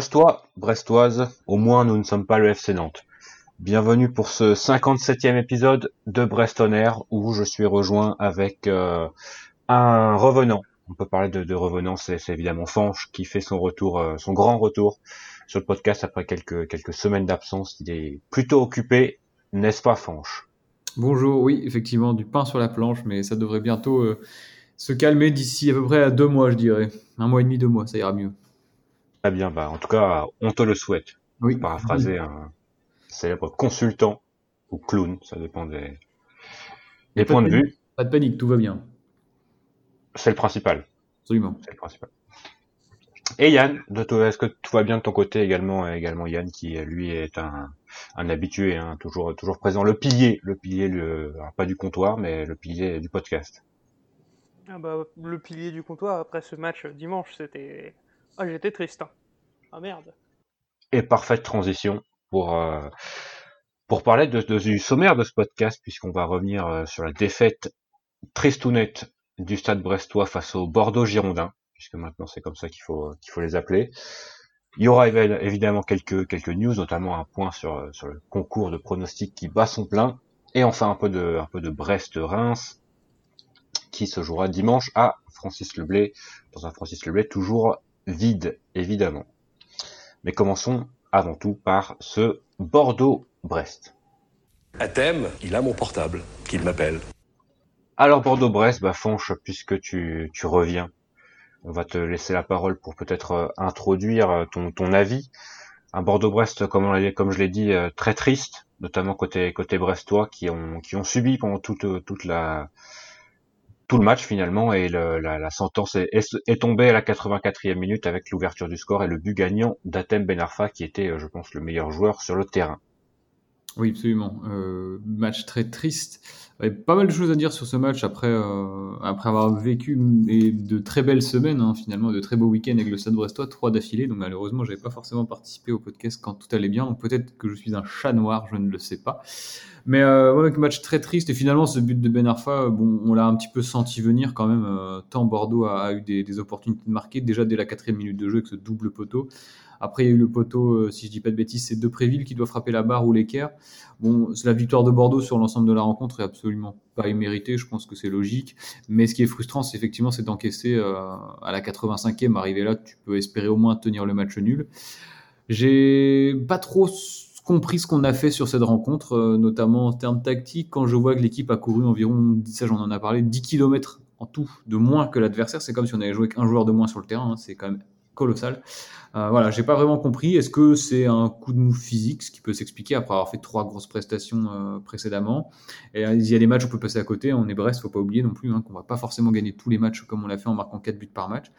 Brestois, Brestoise, au moins nous ne sommes pas le FC Nantes. Bienvenue pour ce 57e épisode de Brest Air où je suis rejoint avec euh, un revenant. On peut parler de, de revenant, c'est évidemment Fanche qui fait son retour, euh, son grand retour sur le podcast après quelques, quelques semaines d'absence. Il est plutôt occupé, n'est-ce pas Fanche? Bonjour, oui, effectivement, du pain sur la planche, mais ça devrait bientôt euh, se calmer d'ici à peu près à deux mois, je dirais. Un mois et demi, deux mois, ça ira mieux. Très bien, bah, en tout cas, on te le souhaite. Oui. Paraphraser un célèbre consultant ou clown, ça dépend des, des points de, vue. Pas de panique, tout va bien. C'est le principal. Absolument. C'est le principal. Et Yann, est-ce que tout va bien de ton côté également Également Yann, qui lui est un, un habitué, hein, toujours toujours présent, le pilier, le pilier, le, pas du comptoir, mais le pilier du podcast. Ah bah, le pilier du comptoir après ce match dimanche, c'était, ah j'étais triste. Hein. Ah merde. Et parfaite transition pour euh, pour parler du sommaire de ce podcast, puisqu'on va revenir euh, sur la défaite triste ou nette du Stade Brestois face au Bordeaux Girondin puisque maintenant c'est comme ça qu'il faut qu'il faut les appeler. Il y aura évidemment quelques quelques news, notamment un point sur sur le concours de pronostics qui bat son plein, et enfin un peu de un peu de Brest-Reims qui se jouera dimanche à Francis Leblay dans un Francis Leblay toujours vide évidemment. Mais commençons avant tout par ce Bordeaux-Brest. À thème, il a mon portable, qu'il m'appelle. Alors Bordeaux-Brest, bah Fonche, puisque tu, tu reviens on va te laisser la parole pour peut-être euh, introduire euh, ton, ton avis. Un Bordeaux-Brest, comme, comme je l'ai dit, euh, très triste, notamment côté côté brestois, qui ont qui ont subi pendant toute toute la tout le match finalement et la, sentence est, tombée à la 84e minute avec l'ouverture du score et le but gagnant d'Atem Benarfa qui était, je pense, le meilleur joueur sur le terrain. Oui, absolument. Euh, match très triste. Pas mal de choses à dire sur ce match après, euh, après avoir vécu de très belles semaines, hein, finalement, de très beaux week-ends avec le Stade Brestois, trois d'affilée. Donc malheureusement, j'avais pas forcément participé au podcast quand tout allait bien. Donc peut-être que je suis un chat noir, je ne le sais pas. Mais euh, ouais, match très triste. Et finalement, ce but de Ben Arfa, bon, on l'a un petit peu senti venir quand même. Euh, tant Bordeaux a, eu des, des, opportunités de marquer déjà dès la quatrième minute de jeu avec ce double poteau. Après, il y a eu le poteau, euh, si je dis pas de bêtises, c'est Depréville qui doit frapper la barre ou l'équerre. Bon, la victoire de Bordeaux sur l'ensemble de la rencontre est absolument pas imméritée, je pense que c'est logique. Mais ce qui est frustrant, c'est effectivement, c'est d'encaisser euh, à la 85e, arriver là, tu peux espérer au moins tenir le match nul. J'ai pas trop compris ce qu'on a fait sur cette rencontre, euh, notamment en termes tactiques, quand je vois que l'équipe a couru environ, ça j'en en a parlé, 10 km en tout de moins que l'adversaire, c'est comme si on avait joué qu'un joueur de moins sur le terrain, hein. c'est quand même colossal. Euh, voilà, j'ai pas vraiment compris. Est-ce que c'est un coup de mou physique, ce qui peut s'expliquer après avoir fait trois grosses prestations euh, précédemment? Et euh, il y a des matchs où on peut passer à côté. On est Brest, faut pas oublier non plus hein, qu'on va pas forcément gagner tous les matchs comme on l'a fait en marquant 4 buts par match.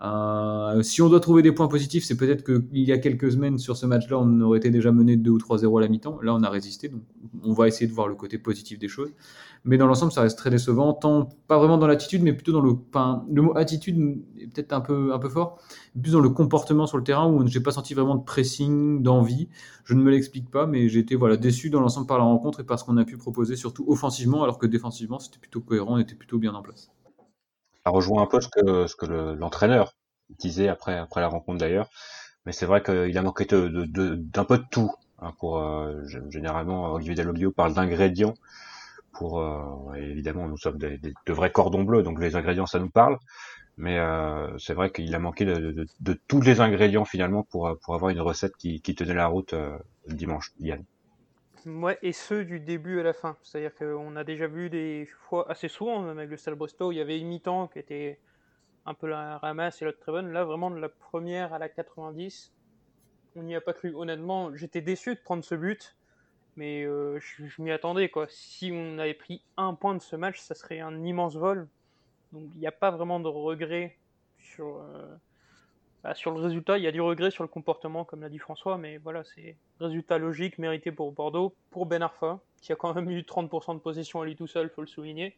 Euh, si on doit trouver des points positifs, c'est peut-être qu'il y a quelques semaines sur ce match-là, on aurait été déjà mené 2 ou 3-0 à la mi-temps. Là, on a résisté, donc on va essayer de voir le côté positif des choses. Mais dans l'ensemble, ça reste très décevant, tant pas vraiment dans l'attitude, mais plutôt dans le. Le mot attitude est peut-être un peu, un peu fort, plus dans le comportement sur le terrain où j'ai pas senti vraiment de pressing, d'envie. Je ne me l'explique pas, mais j'ai été voilà, déçu dans l'ensemble par la rencontre et par ce qu'on a pu proposer, surtout offensivement, alors que défensivement, c'était plutôt cohérent, on était plutôt bien en place ça rejoint un peu ce que, ce que l'entraîneur disait après, après la rencontre d'ailleurs. Mais c'est vrai qu'il a manqué d'un de, de, peu de tout. Hein, euh, généralement, Olivier Dalloglio parle d'ingrédients. Euh, évidemment, nous sommes des, de vrais cordons bleus, donc les ingrédients, ça nous parle. Mais euh, c'est vrai qu'il a manqué de, tous les ingrédients finalement pour, avoir une recette qui, tenait la route dimanche, Yann. Ouais, et ceux du début à la fin. C'est-à-dire qu'on a déjà vu des fois assez souvent, même avec le Stade Brestow, il y avait une mi-temps qui était un peu la ramasse et l'autre très bonne. Là, vraiment, de la première à la 90, on n'y a pas cru. Honnêtement, j'étais déçu de prendre ce but, mais euh, je, m'y attendais. quoi. Si on avait pris un point de ce match, ça serait un immense vol. Donc il n'y a pas vraiment de regret sur, euh, bah, sur le résultat, il y a du regret sur le comportement, comme l'a dit François, mais voilà, c'est résultat logique, mérité pour Bordeaux, pour Ben Arfa, qui a quand même eu 30% de possession à lui tout seul, faut le souligner.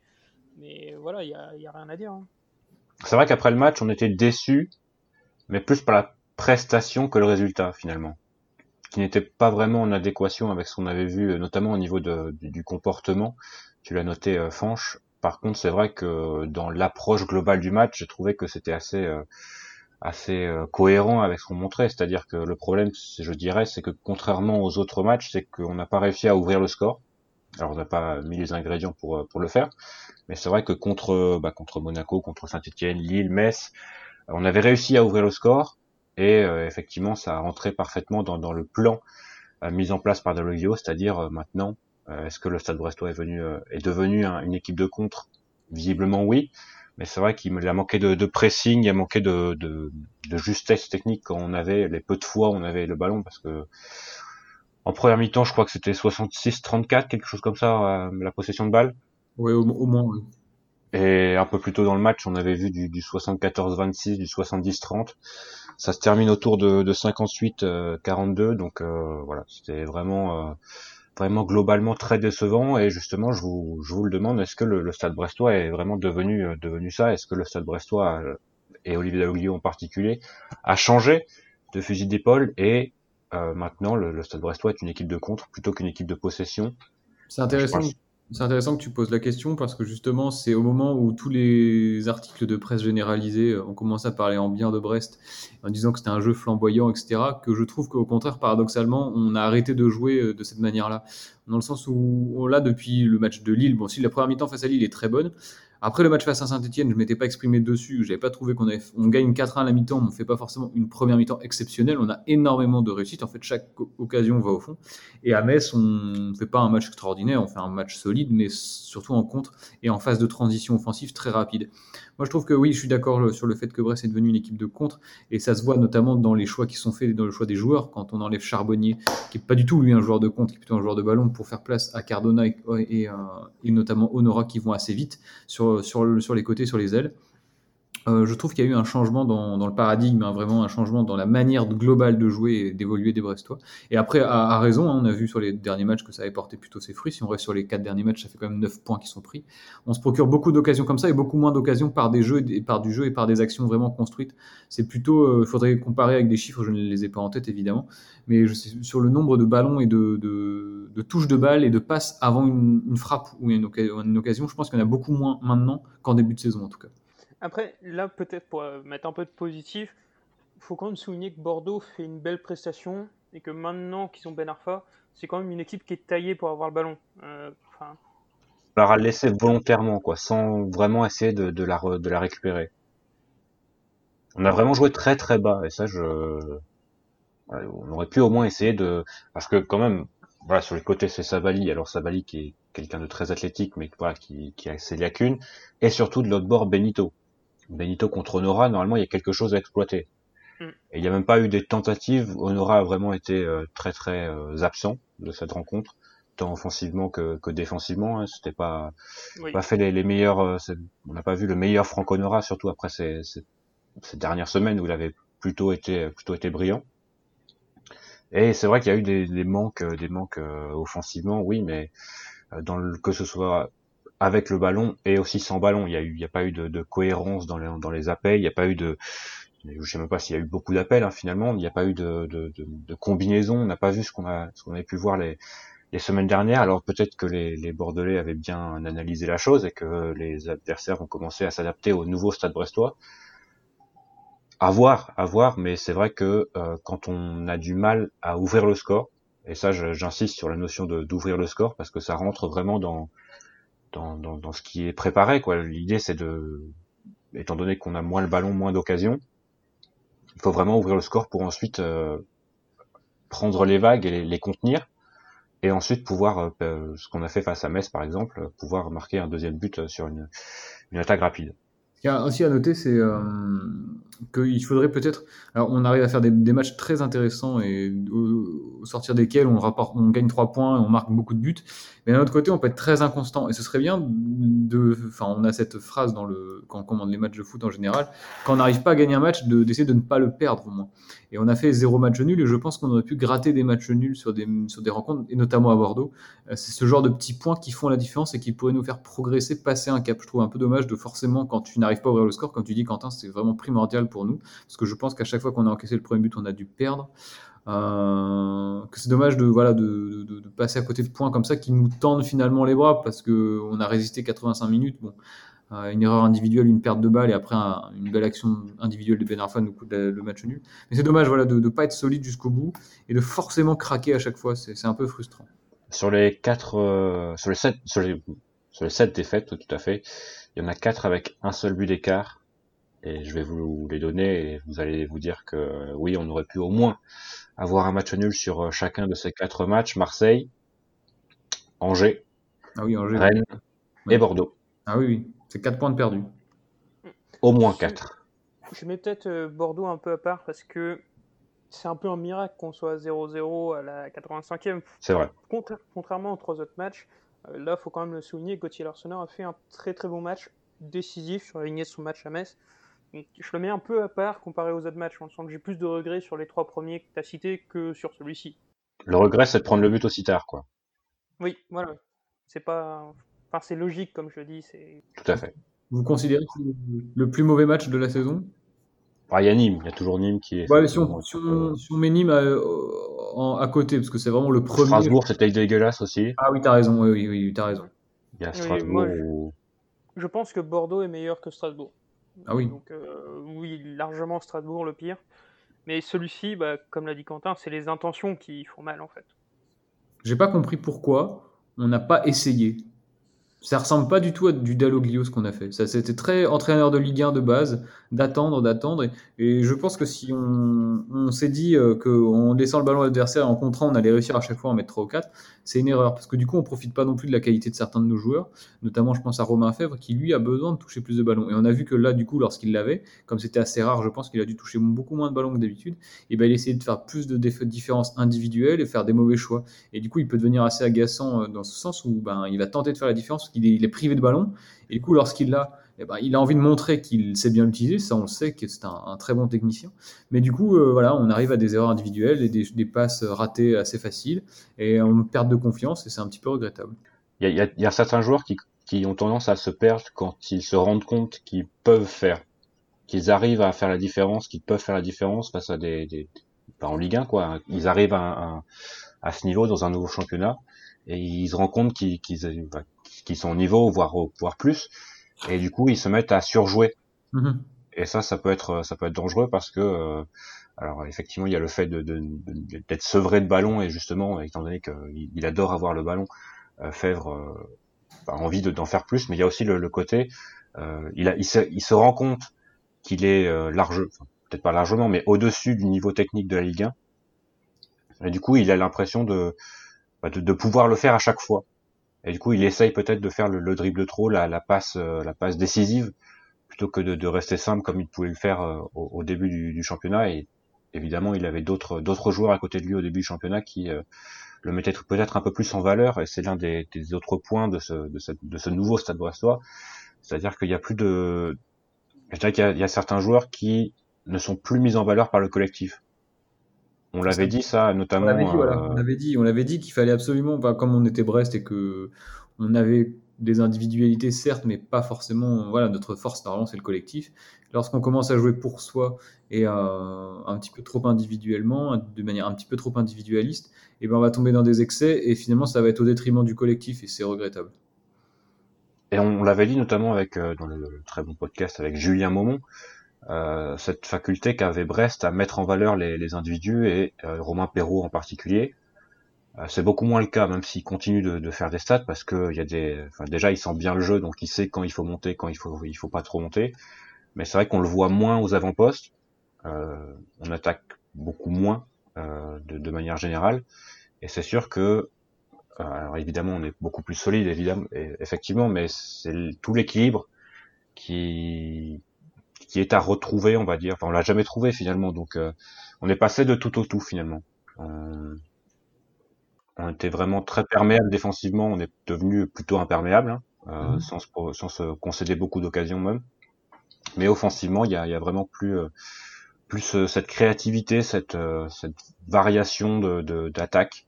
Mais voilà, il n'y a, rien à dire. Hein. C'est vrai qu'après le match, on était déçus, mais plus par la prestation que le résultat, finalement. Qui n'était pas vraiment en adéquation avec ce qu'on avait vu, notamment au niveau du, comportement. Tu l'as noté, euh. Par contre, c'est vrai que dans l'approche globale du match, j'ai trouvé que c'était assez... Euh, assez euh, cohérent avec ce qu'on montrait. C'est-à-dire que le problème, je dirais, c'est que contrairement aux autres matchs, c'est qu'on n'a pas réussi à ouvrir le score. Alors on n'a pas mis les ingrédients pour, euh, pour le faire, mais c'est vrai que contre, bah, contre Monaco, contre Saint-Etienne, Lille, Metz, on avait réussi à ouvrir le score et euh, effectivement ça a rentré parfaitement dans, dans le plan mis en place par Deloglio, c'est-à-dire maintenant, est-ce que le Stade Brestois est, venu, est devenu une équipe de contre? Visiblement oui, mais c'est vrai qu'il a manqué de, de, pressing, il a manqué de, de, de, justesse technique quand on avait les peu de fois où on avait le ballon parce que en première mi-temps, je crois que c'était 66-34, quelque chose comme ça, euh, la possession de balle. Oui, au, moins. Oui. Et un peu plus tôt dans le match, on avait vu du, du 74-26, du 70-30. Ça se termine autour de, de 58-42, euh, donc euh, voilà, c'était vraiment vraiment globalement très décevant. Et justement je vous, je vous le demande est-ce que le, Stade Brestois est vraiment devenu euh, devenu ça? Est-ce que le Stade Brestois euh, et Olivier Dalloglio en particulier a changé de fusil d'épaule et euh, maintenant le, Stade Brestois est une équipe de contre plutôt qu'une équipe de possession? C'est intéressant c'est intéressant que tu poses la question parce que justement, c'est au moment où tous les articles de presse généralisés euh, ont commencé à parler en bien de Brest, en disant que c'était un jeu flamboyant, etc., que je trouve qu'au contraire, paradoxalement, on a arrêté de jouer euh, de cette manière-là. Dans le sens où, là, depuis le match de Lille, bon, si la première mi-temps face à Lille est très bonne, après le match face à Saint-Etienne, je ne m'étais pas exprimé dessus, je n'avais pas trouvé qu'on on gagne 4-1 à la mi-temps, on ne fait pas forcément une première mi-temps exceptionnelle, on a énormément de réussite, en fait chaque occasion va au fond. Et à Metz, on ne fait pas un match extraordinaire, on fait un match solide, mais surtout en contre et en phase de transition offensive très rapide. Moi, je trouve que oui, je suis d'accord sur le fait que Brest est devenu une équipe de contre, et ça se voit notamment dans les choix qui sont faits, dans le choix des joueurs, quand on enlève Charbonnier, qui est pas du tout lui un joueur de contre, qui est plutôt un joueur de ballon, pour faire place à Cardona et, euh, notamment Honora qui vont assez vite sur les côtés, sur les ailes. Euh, je trouve qu'il y a eu un changement dans, dans le paradigme, hein, vraiment un changement dans la manière globale de jouer et d'évoluer des Brestois. Et après, à, raison, hein, on a vu sur les derniers matchs que ça avait porté plutôt ses fruits. Si on reste sur les quatre derniers matchs, ça fait quand même 9 points qui sont pris. On se procure beaucoup d'occasions comme ça et beaucoup moins d'occasions par des jeux et par du jeu et par des actions vraiment construites. C'est plutôt, il euh, faudrait comparer avec des chiffres, je ne les ai pas en tête évidemment, mais je sais, sur le nombre de ballons et de, de, de touches de balles et de passes avant une, une frappe ou une, une occasion, je pense qu'il y en a beaucoup moins maintenant qu'en début de saison en tout cas. Après, là, peut-être pour euh, mettre un peu de positif, il faut quand même souligner que Bordeaux fait une belle prestation et que maintenant qu'ils ont Ben Arfa, c'est quand même une équipe qui est taillée pour avoir le ballon. Euh, enfin... On leur a volontairement, quoi, sans vraiment essayer de, de, la, de la récupérer. On a vraiment joué très très bas, et ça, je, on aurait pu au moins essayer de, parce que quand même, voilà, sur les côtés c'est Sabali, alors Sabali qui est quelqu'un de très athlétique, mais voilà, qui, qui a ses lacunes, et surtout de l'autre bord Benito, Benito contre Honora, normalement, il y a quelque chose à exploiter. Mm. Et il n'y a même pas eu des tentatives. Honora a vraiment été euh, très très euh, absent de cette rencontre, tant offensivement que, que défensivement. Hein. C'était pas pas fait les, les meilleurs. Euh, on n'a pas vu le meilleur Franck Honora, surtout après ces, ces, ces, dernières semaines où il avait plutôt été plutôt été brillant. Et c'est vrai qu'il y a eu des, des manques des manques offensivement, oui, mais dans le, que ce soit avec le ballon et aussi sans ballon. Il y a a pas eu de, de cohérence dans les, dans les appels. Il n'y a pas eu de, je sais même pas s'il y a eu beaucoup d'appels hein, finalement. Il n'y a pas eu de, de, de, de combinaison. On n'a pas vu ce qu'on a, qu'on avait pu voir les, les semaines dernières. Alors peut-être que les, les Bordelais avaient bien analysé la chose et que les adversaires ont commencé à s'adapter au nouveau Stade Brestois. À voir, à voir, mais c'est vrai que euh, quand on a du mal à ouvrir le score, et ça j'insiste sur la notion d'ouvrir le score parce que ça rentre vraiment dans dans, ce qui est préparé. Quoi. L'idée, c'est de, étant donné qu'on a moins le ballon, moins d'occasions, il faut vraiment ouvrir le score pour ensuite euh, prendre les vagues et les, contenir, et ensuite pouvoir, euh, ce qu'on a fait face à Metz par exemple, pouvoir marquer un deuxième but sur une, une attaque rapide. Ce qu'il y a aussi à noter, c'est euh, qu'il faudrait peut-être. Alors, on arrive à faire des, matchs très intéressants et au, sortir desquels on, gagne 3 points et on marque beaucoup de buts. Mais d'un autre côté, on peut être très inconstant. Et ce serait bien de. Enfin, on a cette phrase dans le, quand on commande les matchs de foot en général. Quand on n'arrive pas à gagner un match, d'essayer de, de, ne pas le perdre au moins. Et on a fait zéro match nul et je pense qu'on aurait pu gratter des matchs nuls sur des, sur des rencontres, et notamment à Bordeaux. Euh, c'est ce genre de petits points qui font la différence et qui pourraient nous faire progresser, passer un cap. Je trouve un peu dommage de forcément, quand tu n'arrives pas à ouvrir le score, comme tu dis, Quentin, c'est vraiment primordial pour nous. Parce que je pense qu'à chaque fois qu'on a encaissé le premier but, on a dû perdre. Euh, que c'est dommage de, voilà, de, passer à côté de points comme ça qui nous tendent finalement les bras parce qu'on a résisté 85 minutes. Bon, une erreur individuelle, une perte de balle et après une belle action individuelle de Ben Arfa nous coûte le match nul. Mais c'est dommage voilà, de ne pas être solide jusqu'au bout et de forcément craquer à chaque fois. C'est un peu frustrant. Sur les quatre, euh, sur les sept, sur les, sur les sept défaites, tout à fait, il y en a quatre avec un seul but d'écart. Et je vais vous les donner et vous allez vous dire que oui, on aurait pu au moins avoir un match nul sur euh, chacun de ces quatre matchs. Marseille, Angers, ah oui, Angers Rennes et Bordeaux. Ah oui, oui. c'est quatre points de perdus. Au moins quatre. Je mets peut-être euh, Bordeaux un peu à part parce que c'est un peu un miracle qu'on soit à 0-0 à la 85e. C'est vrai. contrairement aux trois autres matchs, euh, là, il faut quand même le souligner, Gauthier Larsonneur a fait un très très bon match, décisif sur la lignée de son match à Metz. je le mets un peu à part comparé aux autres matchs. On sent que j'ai plus de regrets sur les trois premiers que tu as cités que sur celui-ci. Le regret, c'est de prendre le but aussi tard, quoi. Oui, voilà. C'est pas. Enfin, c'est logique, comme je dis. C'est... Tout à fait. Vous considérez que c'est le plus mauvais match de la saison? Il y a Nîmes, il y a toujours Nîmes qui est. Ouais, si, on, met Nîmes à, à, côté, parce que c'est vraiment le premier. Strasbourg, c'était dégueulasse aussi. Ah oui, t'as raison, oui, oui, oui t'as raison. Il y a Strasbourg. je, pense que Bordeaux est meilleur que Strasbourg. Ah oui. Donc, euh, oui, largement Strasbourg le pire. Mais celui-ci, bah, comme l'a dit Quentin, c'est les intentions qui font mal en fait. J'ai pas compris pourquoi on n'a pas essayé ça ressemble pas du tout à du Dalloglio ce qu'on a fait. Ça c'était très entraîneur de Ligue 1 de base, d'attendre, d'attendre. Et, je pense que si on, s'est dit euh, qu'en laissant le ballon à l'adversaire et en contrant, on allait réussir à chaque fois à en mettre 3 ou 4, c'est une erreur. Parce que du coup, on profite pas non plus de la qualité de certains de nos joueurs. Notamment, je pense à Romain Fèvre qui lui a besoin de toucher plus de ballons. Et on a vu que là, du coup, lorsqu'il l'avait, comme c'était assez rare, je pense qu'il a dû toucher beaucoup moins de ballons que d'habitude. Et ben il essayait de faire plus de différences individuelles et faire des mauvais choix. Et du coup, il peut devenir assez agaçant euh, dans ce sens où ben, il va tenter de faire la différence il est, privé de ballon. Et du coup, lorsqu'il l'a, eh ben, il a envie de montrer qu'il sait bien l'utiliser. Ça, on le sait, que c'est un, très bon technicien. Mais du coup, euh, voilà, on arrive à des erreurs individuelles et des, passes ratées assez faciles. Et on perd de confiance et c'est un petit peu regrettable. Il y a, certains joueurs qui, ont tendance à se perdre quand ils se rendent compte qu'ils peuvent faire, qu'ils arrivent à faire la différence, qu'ils peuvent faire la différence face à des, en Ligue 1 quoi. Ils arrivent à, ce niveau dans un nouveau championnat et ils se rendent compte qu'ils bah, qui sont au niveau, voire, voire plus, et du coup ils se mettent à surjouer. Mhm. Et ça, ça peut être, ça peut être dangereux parce que, euh, alors effectivement, il y a le fait de, d'être sevré de ballon et justement, étant donné qu'il il adore avoir le ballon, euh, Fèvre euh, a envie d'en faire plus, mais il y a aussi le, côté, euh, il, a, il, se, il se rend compte qu'il est large, peut-être pas largement, mais au-dessus du niveau technique de la Ligue 1. Et du coup, il a l'impression de, bah, de, de pouvoir le faire à chaque fois. Et du coup, il essaye peut-être de faire le, le dribble trop, la, la passe, euh, la passe décisive, plutôt que de, rester simple comme il pouvait le faire euh, au, début du, championnat. Et évidemment, il avait d'autres joueurs à côté de lui au début du championnat qui euh, le mettaient peut-être un peu plus en valeur. Et c'est l'un des, autres points de ce, de, ce, de ce nouveau Stade Brestois, c'est-à-dire qu'il y a plus de, je dirais qu'il y, y, a certains joueurs qui ne sont plus mis en valeur par le collectif. On l'avait dit ça, notamment. On l'avait dit, on l'avait dit, qu'il fallait absolument, pas comme on était Brest et que on avait des individualités certes, mais pas forcément. Voilà, notre force normalement c'est le collectif. Lorsqu'on commence à jouer pour soi et euh, un petit peu trop individuellement, de manière un petit peu trop individualiste, et eh ben on va tomber dans des excès et finalement ça va être au détriment du collectif et c'est regrettable. Et on, l'avait dit notamment avec euh, dans le, très bon podcast avec Julien Maumont, euh, cette faculté qu'avait Brest à mettre en valeur les, individus et euh, Romain Perrault en particulier. Euh, c'est beaucoup moins le cas, même s'il continue de, faire des stats, parce que y a des, déjà il sent bien le jeu, donc il sait quand il faut monter, quand il faut, il faut pas trop monter. Mais c'est vrai qu'on le voit moins aux avant-postes. on attaque beaucoup moins de, manière générale, et c'est sûr que alors évidemment, on est beaucoup plus solide, évidemment, effectivement, mais c'est tout l'équilibre qui, qui est à retrouver, on va dire. Enfin, on l'a jamais trouvé finalement, donc euh, on est passé de tout au tout finalement. On, était vraiment très perméable défensivement, on est devenu plutôt imperméable, hein, euh, mhm. sans, sans, se concéder beaucoup d'occasions même. Mais offensivement, il y a, y a, vraiment plus euh, plus cette créativité, cette, cette variation de d'attaque.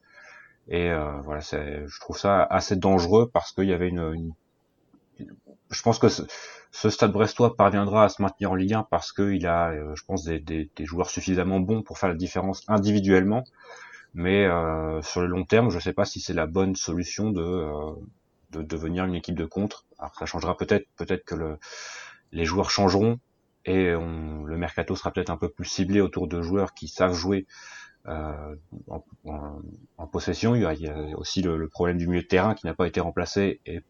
et voilà, je trouve ça assez dangereux parce qu'il y avait une, une je pense que ce Stade Brestois parviendra à se maintenir en Ligue 1 parce qu'il a, euh, je pense, des, des, joueurs suffisamment bons pour faire la différence individuellement. Mais euh, sur le long terme, je ne sais pas si c'est la bonne solution de, euh, de devenir une équipe de contre. Alors ça changera peut-être, peut-être que le, les joueurs changeront et le mercato sera peut-être un peu plus ciblé autour de joueurs qui savent jouer en, possession. Il y a, aussi le, le, problème du milieu de terrain qui n'a pas été remplacé et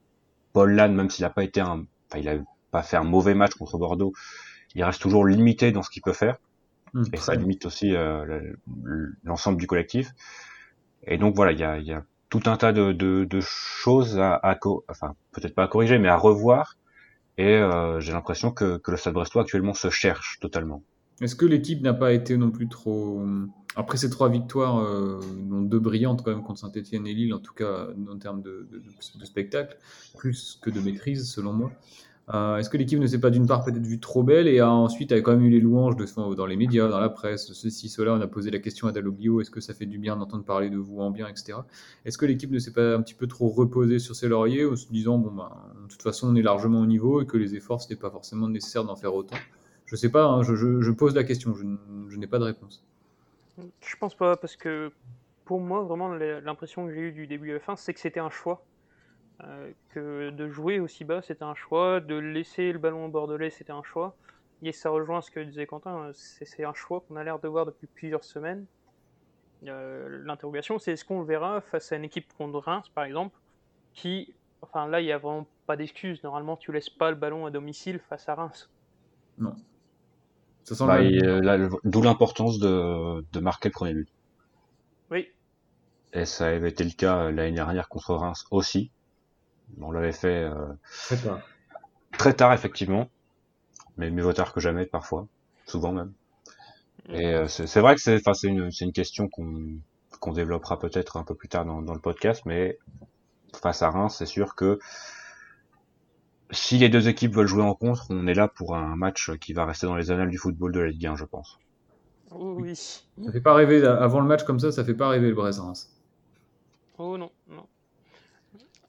Paul Lann, même s'il n'a pas été un, enfin, il a pas fait un mauvais match contre Bordeaux, il reste toujours limité dans ce qu'il peut faire. Mmh, et ça limite aussi euh, l'ensemble du collectif. Et donc voilà, il y a, y a, tout un tas de, de, de choses à, à enfin peut-être pas à corriger, mais à revoir. Et euh, j'ai l'impression que, que le Stade Brestois actuellement se cherche totalement. Est-ce que l'équipe n'a pas été non plus trop après ces trois victoires, euh, dont deux brillantes quand même contre Saint-Etienne et Lille, en tout cas en termes de, de, de, spectacle, plus que de maîtrise selon moi. Euh, Est-ce que l'équipe ne s'est pas d'une part peut-être vue trop belle et ensuite a quand même eu les louanges de, dans les médias, dans la presse, ceci, cela. On a posé la question à Dalloglio est-ce que ça fait du bien d'entendre parler de vous en bien, etc. Est-ce que l'équipe ne s'est pas un petit peu trop reposée sur ses lauriers en se disant bon ben de toute façon on est largement au niveau et que les efforts ce n'est pas forcément nécessaire d'en faire autant? Je sais pas, hein, je, pose la question, je, je n'ai pas de réponse. Je pense pas, parce que pour moi, vraiment, l'impression que j'ai eue du début à la fin, c'est que c'était un choix. Euh, que de jouer aussi bas, c'était un choix. De laisser le ballon au bordelais, c'était un choix. Et ça rejoint ce que disait Quentin, c'est un choix qu'on a l'air de voir depuis plusieurs semaines. Euh, L'interrogation, c'est est-ce qu'on le verra face à une équipe contre Reims, par exemple, qui, enfin là, il n'y a vraiment pas d'excuse. Normalement, tu laisses pas le ballon à domicile face à Reims. Non. Bah, euh, D'où l'importance de, de, marquer le premier but. Oui. Et ça avait été le cas euh, l'année dernière contre Reims aussi. On l'avait fait euh, très tard. Très tard, effectivement. Mais mieux vaut tard que jamais, parfois. Souvent même. Et euh, c'est vrai que c'est une, une question qu'on qu'on développera peut-être un peu plus tard dans, dans, le podcast, mais face à Reims, c'est sûr que si les deux équipes veulent jouer en contre, on est là pour un match qui va rester dans les annales du football de la Ligue 1, je pense. Oui. Ça fait pas rêver avant le match comme ça, ça fait pas rêver le Brest-Reims. Oh non, non.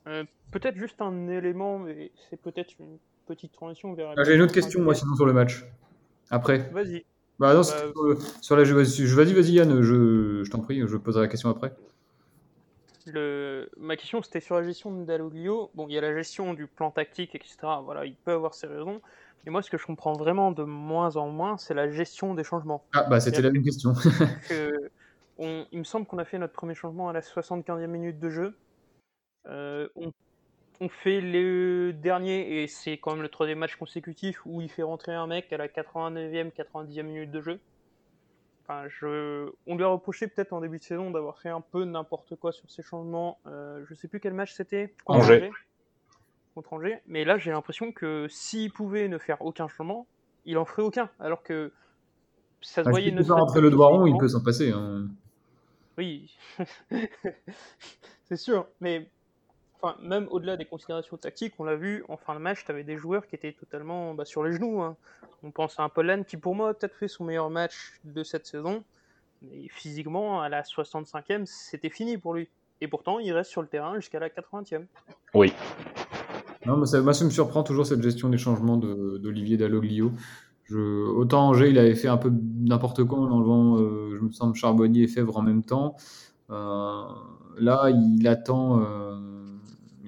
Euh, peut-être juste un élément, mais c'est peut-être une petite transition vers. Ah, J'ai une autre question moi sinon sur le match. Après. Vas-y. Bah non, bah, sur, sur la vas-y, vas-y Yann, je, je t'en prie, je poserai la question après. Le... Ma question c'était sur la gestion de Dalloglio. Bon, il y a la gestion du plan tactique, etc. Voilà, il peut avoir ses raisons. Et moi, ce que je comprends vraiment de moins en moins, c'est la gestion des changements. Ah, bah c'était la même question. que on... Il me semble qu'on a fait notre premier changement à la 75e minute de jeu. Euh, on... on, fait le dernier, et c'est quand même le troisième match consécutif où il fait rentrer un mec à la 89e, 90e minute de jeu. Enfin, je... On lui a reproché peut-être en début de saison d'avoir fait un peu n'importe quoi sur ses changements. Euh, je sais plus quel match c'était. Contre Angers. Contre Angers. Mais là, j'ai l'impression que s'il pouvait ne faire aucun changement, il en ferait aucun. Alors que ça se voyait. Peut rentrer le doigt rond, il peut s'en passer. Hein. Oui, c'est sûr. Mais enfin, même au-delà des considérations tactiques, on l'a vu en fin de match, tu avais des joueurs qui étaient totalement bah, sur les genoux. Hein. On pense à un Pollen qui, pour moi, a peut-être fait son meilleur match de cette saison. Mais physiquement, à la 65e, c'était fini pour lui. Et pourtant, il reste sur le terrain jusqu'à la 80e. Oui. Non, mais ça, moi, ça me surprend toujours cette gestion des changements d'Olivier de, Dalloglio. Je, autant Angers, il avait fait un peu n'importe quoi en enlevant, euh, je me semble, Charbonnier et Fèvre en même temps. Euh, là, il attend. Euh,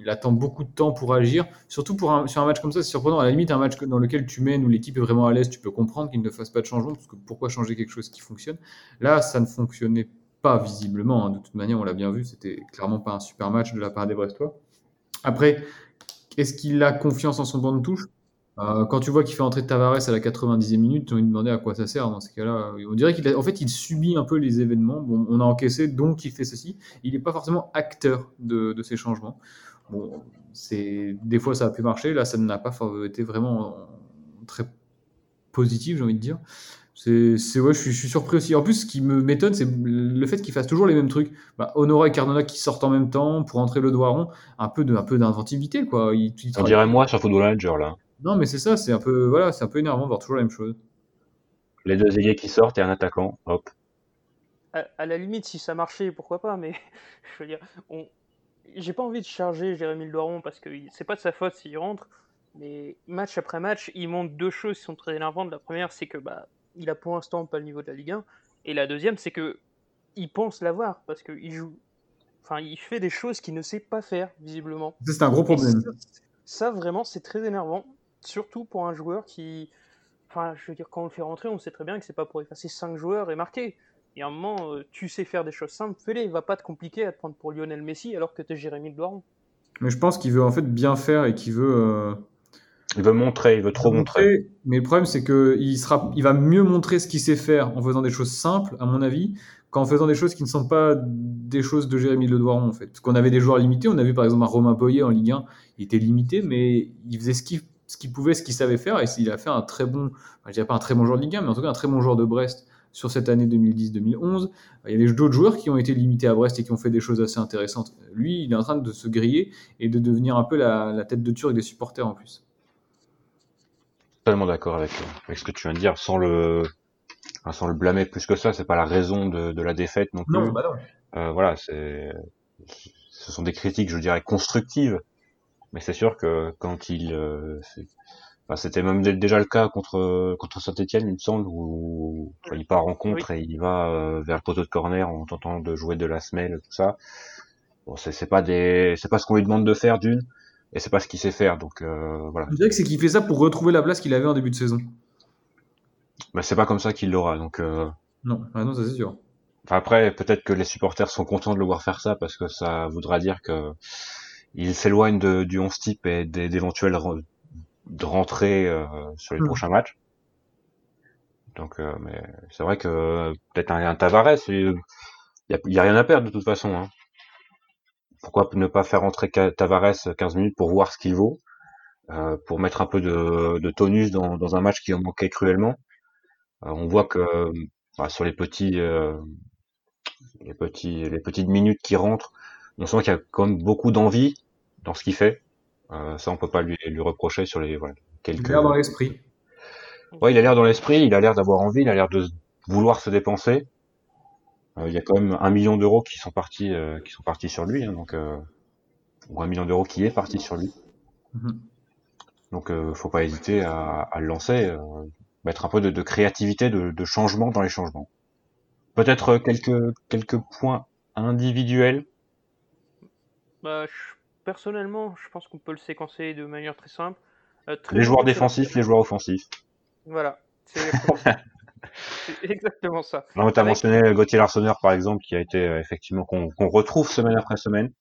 il attend beaucoup de temps pour agir. Surtout sur un match comme ça, c'est surprenant. À la limite, un match dans lequel tu mènes, où l'équipe est vraiment à l'aise, tu peux comprendre qu'il ne fasse pas de changement, parce que pourquoi changer quelque chose qui fonctionne? Là, ça ne fonctionnait pas visiblement. Hein. De toute manière, on l'a bien vu, c'était clairement pas un super match de la part des Brestois. Après, est-ce qu'il a confiance en son banc de touche? Euh, quand tu vois qu'il fait entrer Tavares à la 90e minute, tu as envie de demander à quoi ça sert dans ces cas-là. On dirait qu'il fait, il subit un peu les événements. On a encaissé, donc il fait ceci. Il n'est pas forcément acteur de ces changements. Bon, c'est des fois ça a pu marcher, là ça n'a pas été vraiment très positif, j'ai envie de dire. C'est ouais, je suis, je suis, surpris aussi. En plus, ce qui me m'étonne, c'est le fait qu'il fasse toujours les mêmes trucs. Bah, Honora et Cardona qui sortent en même temps pour entrer le doigt rond, un peu de un peu d'inventivité quoi. Il, il On dirait moi sur Football Manager là. Non, mais c'est ça, c'est un peu voilà, c'est un peu énervant de voir toujours la même chose. Les deux ailiers qui sortent et un attaquant, hop. À, à la limite, si ça marchait, pourquoi pas, mais je veux dire, on, j'ai pas envie de charger Jérémy Doiron parce que c'est pas de sa faute s'il rentre, mais match après match, il montre deux choses qui sont très énervantes. La première, c'est que bah, il a pour l'instant pas le niveau de la Ligue 1, et la deuxième, c'est que il pense l'avoir parce qu'il joue Enfin, il fait des choses qu'il ne sait pas faire, visiblement. C'est un gros problème. Ça, ça, vraiment, c'est très énervant. Surtout pour un joueur qui. Enfin, je veux dire, quand on le fait rentrer, on sait très bien que c'est pas pour effacer 5 joueurs et marquer. Il y a un moment, euh, tu sais faire des choses simples, fais-les. Il va pas te compliquer à te prendre pour Lionel Messi alors que t'es Jérémy Le Doiron. Mais je pense qu'il veut en fait bien faire et qu'il veut. euh, Il veut montrer, il veut trop montrer. Mais le problème, c'est que il sera, il va mieux montrer ce qu'il sait faire en faisant des choses simples, à mon avis, qu'en faisant des choses qui ne sont pas des choses de Jérémy Le Doiron, en fait. Parce qu'on avait des joueurs limités. On a vu par exemple un Romain Boyer en Ligue 1. Il était limité, mais il faisait ce qu'il ce qu'il pouvait, ce qu'il savait faire. Et il a fait un très bon, enfin, je dirais pas un très bon joueur de Ligue 1, mais en tout cas un très bon joueur de Brest sur cette année 2010-2011. Il y avait d'autres joueurs qui ont été limités à Brest et qui ont fait des choses assez intéressantes. Lui, il est en train de se griller et de devenir un peu la, la tête de turc des supporters en plus. Totalement d'accord avec, avec ce que tu viens de dire, sans le, sans le blâmer plus que ça. C'est pas la raison de, de la défaite non plus. bah non. Euh, voilà, c'est, ce sont des critiques, je dirais, constructives. Mais c'est sûr que quand il, euh, enfin, c'était même dé- déjà le cas contre contre Saint-Étienne, il me semble, où enfin, il part en contre et il va euh, vers le poteau de corner en tentant de jouer de la semelle, tout ça. Bon, c'est pas des, c'est pas ce qu'on lui demande de faire d'une, et c'est pas ce qu'il sait faire. Donc euh, voilà, On dirait que c'est qu'il fait ça pour retrouver la place qu'il avait en début de saison. mais c'est pas comme ça qu'il l'aura. Donc euh, Non, ah non, ça c'est sûr. Enfin, après, peut-être que les supporters sont contents de le voir faire ça parce que ça voudra dire que il s'éloigne de, du 11 type et re- de rentrées euh, sur les Hmm. prochains matchs. Donc, euh, mais c'est vrai que peut-être un, un Tavares, il y a, il y a rien à perdre de toute façon. Hein. Pourquoi ne pas faire rentrer Tavares 15 minutes pour voir ce qu'il vaut, euh, pour mettre un peu de, de tonus dans, dans un match qui en manquait cruellement? Euh, on voit que bah, sur les petits euh, les petits les petites minutes qui rentrent, on sent qu'il y a quand même beaucoup d'envie dans ce qu'il fait. Euh, ça, on peut pas lui, lui reprocher sur les voilà, Il quelques. a l'air dans l'esprit. Ouais, il a l'air dans l'esprit, il a l'air d'avoir envie, il a l'air de vouloir se dépenser. Euh, il y a quand même un million d'euros qui sont partis euh, qui sont partis sur lui, hein, donc euh, ou un million d'euros qui est parti sur lui. Mhm. Donc, euh, faut pas hésiter à, à le lancer, euh, mettre un peu de, de créativité, de, de changement dans les changements. Peut-être quelques quelques points individuels? Bah, je- personnellement, je pense qu'on peut le séquencer de manière très simple. Euh, très Les joueurs défensifs, les joueurs offensifs. Voilà, c'est exactement ça. Non, tu as Avec- mentionné Gauthier Larsonneur, par exemple, qui a été euh, effectivement qu'on retrouve semaine après semaine.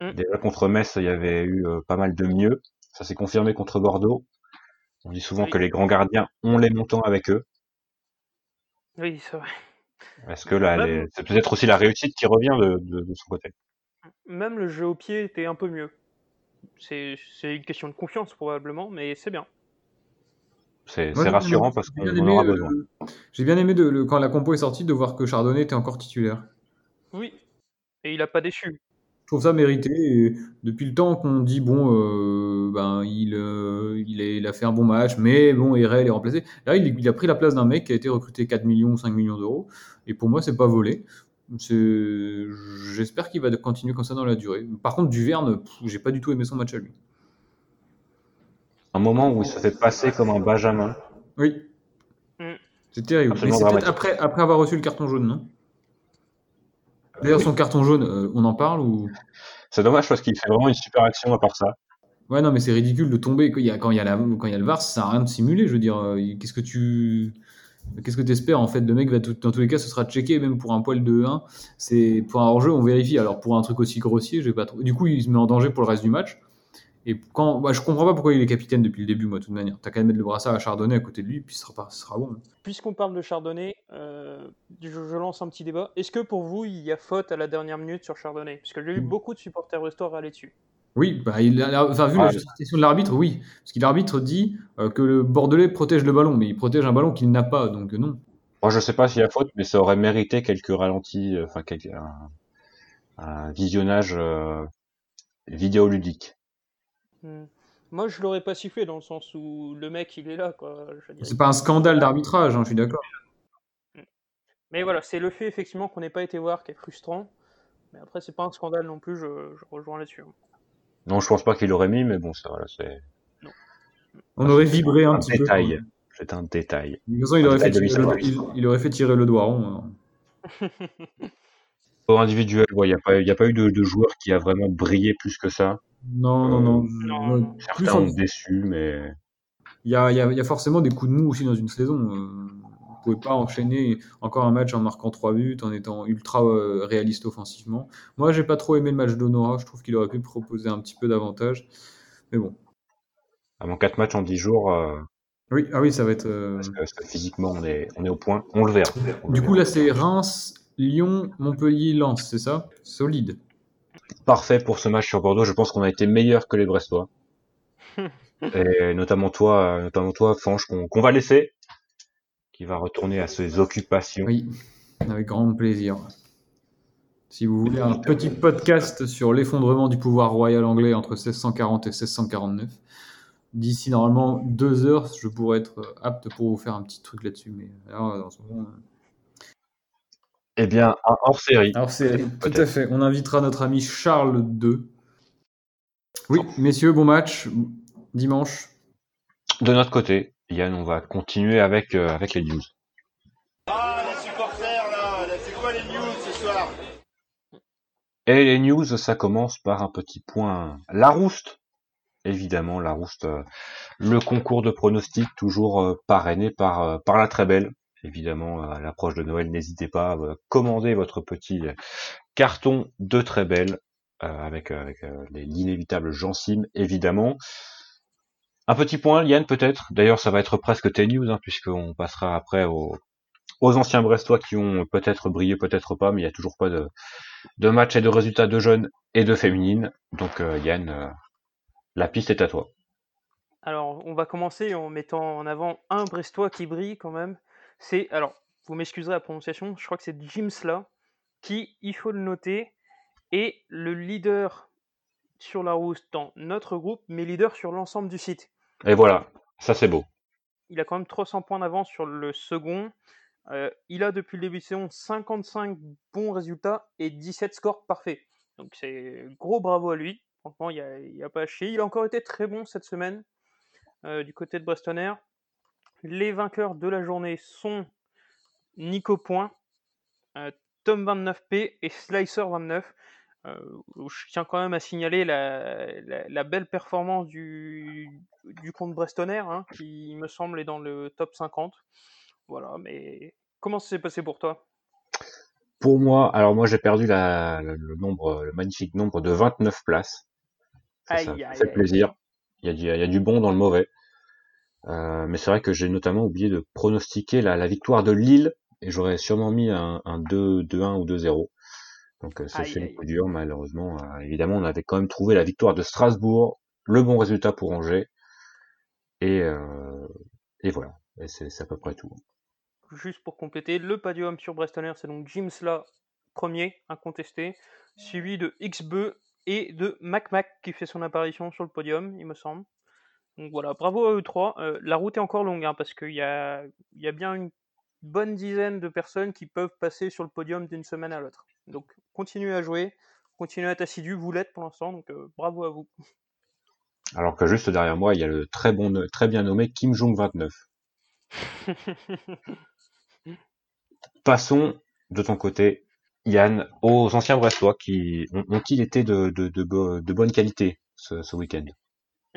Mm. Déjà contre Metz, il y avait eu euh, pas mal de mieux. Ça s'est confirmé contre Bordeaux. On dit souvent Oui. que les grands gardiens ont les montants avec eux. Oui, c'est vrai. Est-ce que là, les- c'est peut-être aussi la réussite qui revient de, de, de son côté? Même le jeu au pied était un peu mieux. C'est une question de confiance probablement, mais c'est bien. C'est rassurant parce qu'on aura euh, besoin. J'ai bien aimé de, le- quand la compo est sortie de voir que Chardonnay était encore titulaire. Oui. Et il a pas déçu. Je trouve ça mérité. Et depuis le temps qu'on dit bon, euh, ben il, euh, il, est- il a fait un bon match, mais bon, Erel est remplacé. Là, il, il a pris la place d'un mec qui a été recruté 4 millions ou 5 millions d'euros. Et pour moi, c'est pas volé. J'espère qu'il va continuer comme ça dans la durée. Par contre, Duverne, j'ai pas du tout aimé son match à lui. Un moment où il se fait passer comme un Benjamin. Oui. Mm. C'est terrible. Mais Absolument c'est peut-être dramatique. après, après avoir reçu le carton jaune, non? D'ailleurs, son carton jaune, euh, on en parle ou? C'est dommage parce qu'il fait vraiment une super action à part ça. Ouais, non, mais c'est ridicule de tomber quand il y a, quand il y a, la, quand il y a le VAR, ça sert à rien de simuler. Je veux dire, euh, qu'est-ce que tu. Qu'est-ce que tu espères en fait? Le mec va tout- dans tous les cas, ce sera checké même pour un poil de 1. C'est pour un hors-jeu, on vérifie. Alors pour un truc aussi grossier, j'ai pas trop. Du coup, il se met en danger pour le reste du match. Et quand, bah, je comprends pas pourquoi il est capitaine depuis le début, moi, de toute manière. T'as qu'à mettre le brassard à Chardonnay à côté de lui, puis ce sera, pas, ce sera bon. Puisqu'on parle de Chardonnay, euh, je, je lance un petit débat. Est-ce que pour vous, il y a faute à la dernière minute sur Chardonnay? Parce que j'ai eu Mm. beaucoup de supporters Restore râler dessus. Oui, bah, il a, enfin, vu Ah, la je- justification de l'arbitre, oui. Parce que l'arbitre dit euh, que le Bordelais protège le ballon, mais il protège un ballon qu'il n'a pas, donc euh, non. Moi, je sais pas s'il y a faute, mais ça aurait mérité quelques ralentis, euh, enfin, quelques- un, un visionnage euh, vidéoludique. Hmm. Moi, je l'aurais pas sifflé dans le sens où le mec, il est là, C'est pas un scandale d'arbitrage, hein, je suis d'accord. Mais voilà, c'est le fait effectivement qu'on n'ait pas été voir qui est frustrant. Mais après, c'est pas un scandale non plus, je, je rejoins là-dessus. Non, je pense pas qu'il aurait mis, mais bon, ça, voilà, c'est On aurait vibré un un petit peu. détail. C'est un détail. De toute façon, il aurait, fait tirer le, l'histoire. il, il aurait fait tirer le doigt rond. alors. Au individuel, il n'y a, pas- y a pas eu de, de joueur qui a vraiment brillé plus que ça. Non, non, non. non. Plus Certains en- ont déçu, mais Il y a, il y a- il y a forcément des coups de mou aussi dans une saison. Euh, Vous pouvez pas enchaîner encore un match en marquant 3 buts, en étant ultra euh, réaliste offensivement. Moi, j'ai pas trop aimé le match d'Honora. Je trouve qu'il aurait pu proposer un petit peu d'avantage. Mais bon. avant 4 matchs en 10 jours, euh, Oui, ah oui, ça va être. euh, parce, que, parce que physiquement on est, on est au point, on le verra. On le Du verra. coup, là, c'est Reims, Lyon, Montpellier, Lens, c'est ça? Solide. parfait pour ce match sur Bordeaux. Je pense qu'on a été meilleur que les Brestois. Et notamment toi, notamment toi, Fanche, qu'on qu'on va laisser, qui va retourner à ses occupations. Oui, avec grand plaisir. Si vous voulez un petit podcast sur l'effondrement du pouvoir royal anglais entre 1640 et 1649, d'ici normalement deux heures, je pourrais être apte pour vous faire un petit truc là-dessus. Mais en ce moment, euh, Eh bien, un hors-série. Alors c'est tout à fait. On invitera notre ami Charles II. Oui, messieurs, bon match dimanche. De notre côté, Yann, on va continuer avec, euh, avec les news. Ah, les supporters là, c'est quoi les news ce soir? Et les news, ça commence par un petit point. Larouste. Évidemment, Larouste, euh, le concours de pronostics, toujours euh, parrainé par, euh, par la très belle. Évidemment, à l'approche de Noël, n'hésitez pas à euh, commander votre petit carton de très belle, euh, avec, avec l'inévitable Jean Sim, évidemment. Un petit point, Yann, peut-être. D'ailleurs, ça va être presque tes news, hein, puisqu'on passera après aux, anciens Brestois qui ont peut-être brillé, peut-être pas, mais il n'y a toujours pas de, de matchs et de résultats de jeunes et de féminines. Donc euh, Yann, euh, la piste est à toi. Alors, on va commencer en mettant en avant un Brestois qui brille quand même. C'est, alors, vous m'excuserez la prononciation, je crois que c'est Jim Sla, qui, il faut le noter, est le leader sur la rousse dans notre groupe, mais leader sur l'ensemble du site. Et voilà, ça c'est beau. Il a quand même 300 points d'avance sur le second. Euh, il a depuis le début de saison 55 bons résultats et 17 scores parfaits. Donc c'est gros bravo à lui. Franchement, il n'y a, pas à chier. Il a encore été très bon cette semaine euh, du côté de Breston Air. Les vainqueurs de la journée sont Nico Point, euh, Tom 29P et Slicer 29. Euh, je tiens quand même à signaler la, la- la belle performance du, du compte Brestonner, hein, qui me semble est dans le top 50. Voilà, mais comment ça s'est passé pour toi? Pour moi, alors moi j'ai perdu la, le, nombre, le magnifique nombre de 29 places. Ça, ça Aïe, me aïe, fait aïe. plaisir. Il y, a du, il y a du bon dans le mauvais. Euh, mais c'est vrai que j'ai notamment oublié de pronostiquer la, la victoire de Lille et j'aurais sûrement mis un, un 2, 2-1 ou 2-0. Donc c'est Aïe, fait le coup dur malheureusement. Euh, évidemment, on avait quand même trouvé la victoire de Strasbourg, le bon résultat pour Angers et euh, et voilà. Et c'est à peu près tout. Juste pour compléter, le podium sur Brestonner, c'est donc Jim Sla, premier, incontesté, suivi de XBE et de MacMac qui fait son apparition sur le podium, il me semble. Donc voilà, bravo à eux trois. Euh, la route est encore longue, hein, parce qu'il y a, y a bien une bonne dizaine de personnes qui peuvent passer sur le podium d'une semaine à l'autre. Donc continuez à jouer, continuez à être assidus, vous l'êtes pour l'instant, donc euh, bravo à vous. Alors que juste derrière moi, il y a le très bon, très bien nommé Kim Jong 29. Passons de ton côté, Yann, aux anciens Brestois qui ont- ont-ils été de, de, de, bo- de bonne qualité ce, ce week-end?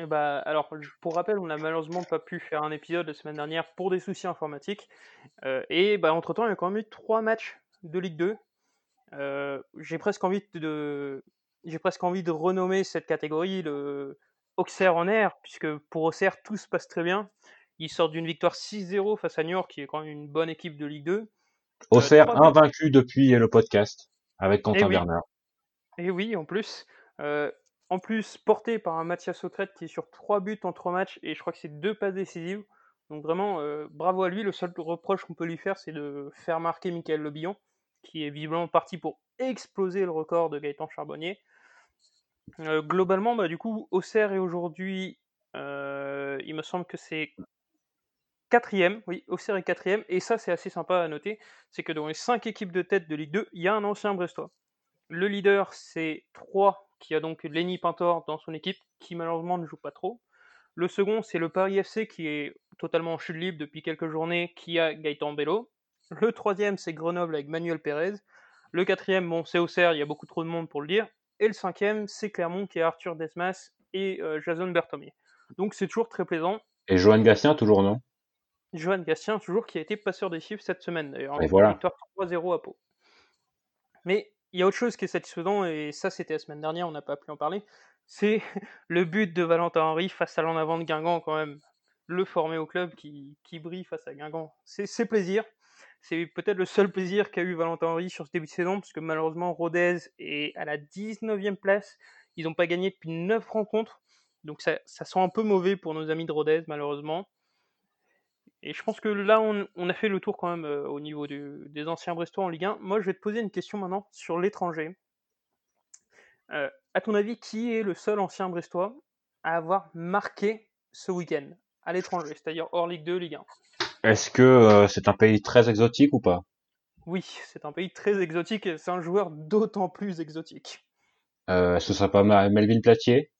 Eh bah, alors, pour rappel, on n'a malheureusement pas pu faire un épisode la semaine dernière pour des soucis informatiques. Euh, et bah, entre-temps, il y a quand même eu trois matchs de Ligue 2. Euh, j'ai presque envie de, j'ai presque envie de renommer cette catégorie le Auxerre en air, puisque pour Auxerre, tout se passe très bien. Ils sortent d'une victoire 6-0 face à Niort, qui est quand même une bonne équipe de Ligue 2. Auxerre trois buts. invaincu depuis le podcast avec Quentin Eh oui. Bernard. Et oui, en plus. euh, en plus, porté par un Mathias Autrette qui est sur 3 buts en 3 matchs et je crois que c'est deux passes décisives. Donc vraiment, euh, bravo à lui. Le seul reproche qu'on peut lui faire, c'est de faire marquer Michael Le Billon, qui est visiblement parti pour exploser le record de Gaëtan Charbonnier. Euh, globalement, bah, du coup, Auxerre est aujourd'hui, euh, il me semble que c'est quatrième, oui, Auxerre est quatrième, et ça c'est assez sympa à noter, c'est que dans les 5 équipes de tête de Ligue 2, il y a un ancien Brestois. Le leader, c'est 3, qui a donc Lenny Pintor dans son équipe, qui malheureusement ne joue pas trop. Le second, c'est le Paris FC, qui est totalement en chute libre depuis quelques journées, qui a Gaëtan Bello. Le troisième, c'est Grenoble avec Manuel Pérez. Le quatrième, bon, c'est Auxerre, il y a beaucoup trop de monde pour le dire. Et le cinquième, c'est Clermont qui a Arthur Desmas et euh, Jason Berthomier. Donc c'est toujours très plaisant. Et Johan Gatien, toujours non? Johan Gastien, toujours qui a été passeur des chiffres cette semaine d'ailleurs. Et voilà. Victoire 3-0 à Pau. Mais il y a autre chose qui est satisfaisant, et ça c'était la semaine dernière, on n'a pas pu en parler, c'est le but de Valentin Henry face à l'en avant de Guingamp quand même. Le formé au club qui, qui brille face à Guingamp. C'est c'est plaisir. C'est peut-être le seul plaisir qu'a eu Valentin Henry sur ce début de saison, parce que malheureusement Rodez est à la 19e place. Ils n'ont pas gagné depuis 9 rencontres. Donc ça, ça sent un peu mauvais pour nos amis de Rodez, malheureusement. Et je pense que là, on, on a fait le tour quand même euh, au niveau du- des anciens Brestois en Ligue 1. Moi, je vais te poser une question maintenant sur l'étranger. Euh, à ton avis, qui est le seul ancien Brestois à avoir marqué ce week-end à l'étranger, c'est-à-dire hors Ligue 2, Ligue 1 Est-ce que euh, c'est un pays très exotique ou pas? Oui, c'est un pays très exotique et c'est un joueur d'autant plus exotique. euh, Est-ce que ce serait pas Ma- Melvin Platier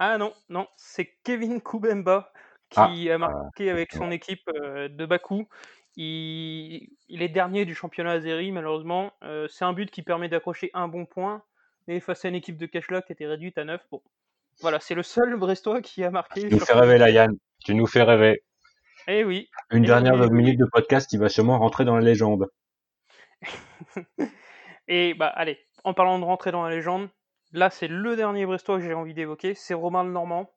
Ah non, non, c'est Kevin Koubemba Ah, qui a marqué avec son équipe de Bakou. Il, il est dernier du championnat azéri, malheureusement. C'est un but qui permet d'accrocher un bon point, mais face à une équipe de Cashlock qui était réduite à 9. Bon, voilà, c'est le seul Brestois qui a marqué. Tu nous fais rêver, là, Yann. Tu nous fais rêver. Eh oui. Une Eh dernière oui, minute de podcast qui va sûrement rentrer dans la légende. Et bah allez, en parlant de rentrer dans la légende, là c'est le dernier Brestois que j'ai envie d'évoquer, c'est Romain Le Normand.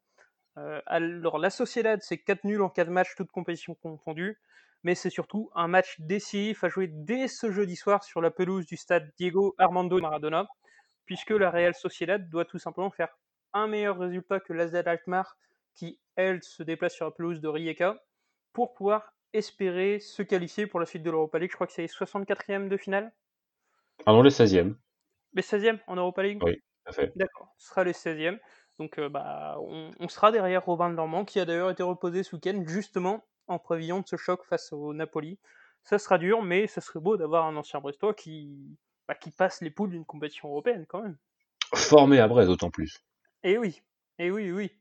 Euh, alors la Sociedad c'est 4 nuls en 4 matchs, toutes compétitions confondues, mais c'est surtout un match décisif à jouer dès ce jeudi soir sur la pelouse du stade Diego Armando Maradona, puisque la Real Sociedad doit tout simplement faire un meilleur résultat que l'AZ Alkmaar, qui elle se déplace sur la pelouse de Rijeka, pour pouvoir espérer se qualifier pour la suite de l'Europa League. Je crois que c'est les 64e de finale. Ah non, le 16e. Les 16e en Europa League? Oui. tout à fait. D'accord, ce sera les 16e. Donc euh, bah, on, on sera derrière Robin de Normand, qui a d'ailleurs été reposé ce week-end, justement en prévision de ce choc face au Napoli. Ça sera dur, mais ça serait beau d'avoir un ancien Brestois qui, bah, qui passe les poules d'une compétition européenne quand même. Formé à Brest, d'autant plus. Et oui, et oui, oui.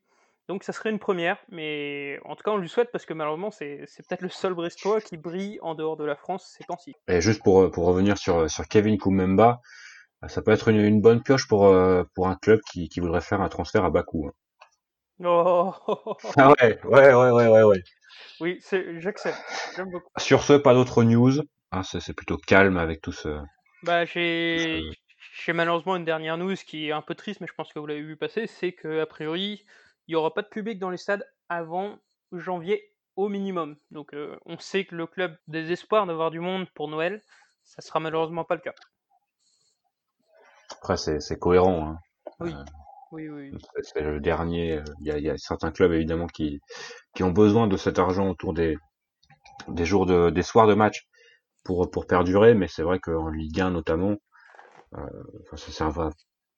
Donc ça serait une première, mais en tout cas on lui souhaite parce que malheureusement c'est peut-être le seul Brestois qui brille en dehors de la France ces temps-ci. Et juste pour, pour revenir sur, sur Kevin Koumemba, ça peut être une, une bonne pioche pour, euh, pour un club qui, qui voudrait faire un transfert à bas coût. hein. Oh, Ah ouais, ouais, ouais, ouais, ouais, ouais. oui, c'est- j'accepte, j'aime beaucoup. Sur ce, pas d'autres news. Hein, c'est plutôt calme avec tout ce... Bah, j'ai j'ai malheureusement une dernière news qui est un peu triste, mais je pense que vous l'avez vu passer, c'est que a priori, il n'y aura pas de public dans les stades avant janvier au minimum. Donc euh, on sait que le club désespoir d'avoir du monde pour Noël, ça sera malheureusement pas le cas. Après, c'est c'est cohérent. Hein. Oui, Euh, oui, oui. oui. C'est- le dernier. euh, Il y, a, il y a certains clubs évidemment qui, qui ont besoin de cet argent autour des, des jours de, des soirs de match pour, pour perdurer, mais c'est vrai qu'en Ligue 1 notamment, euh, enfin, ça sert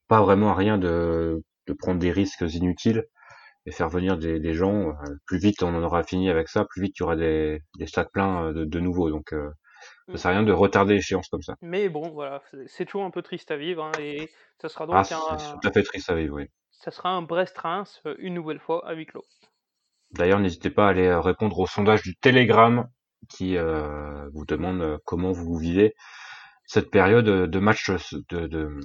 pas vraiment à rien de, de prendre des risques inutiles et faire venir des, des gens. euh, Plus vite on en aura fini avec ça, plus vite il y aura des, des stades pleins de, de nouveau. Donc euh, ça sert à rien de retarder l'échéance comme ça. Mais bon, voilà, c'est toujours un peu triste à vivre, hein, et ça sera donc Ah, un, c'est tout à fait triste à vivre, oui. ça sera un Brest-Reims une nouvelle fois à huis clos. D'ailleurs, n'hésitez pas à aller euh, répondre au sondage du Telegram qui euh, vous demande euh, comment vous vivez cette période de match de, de,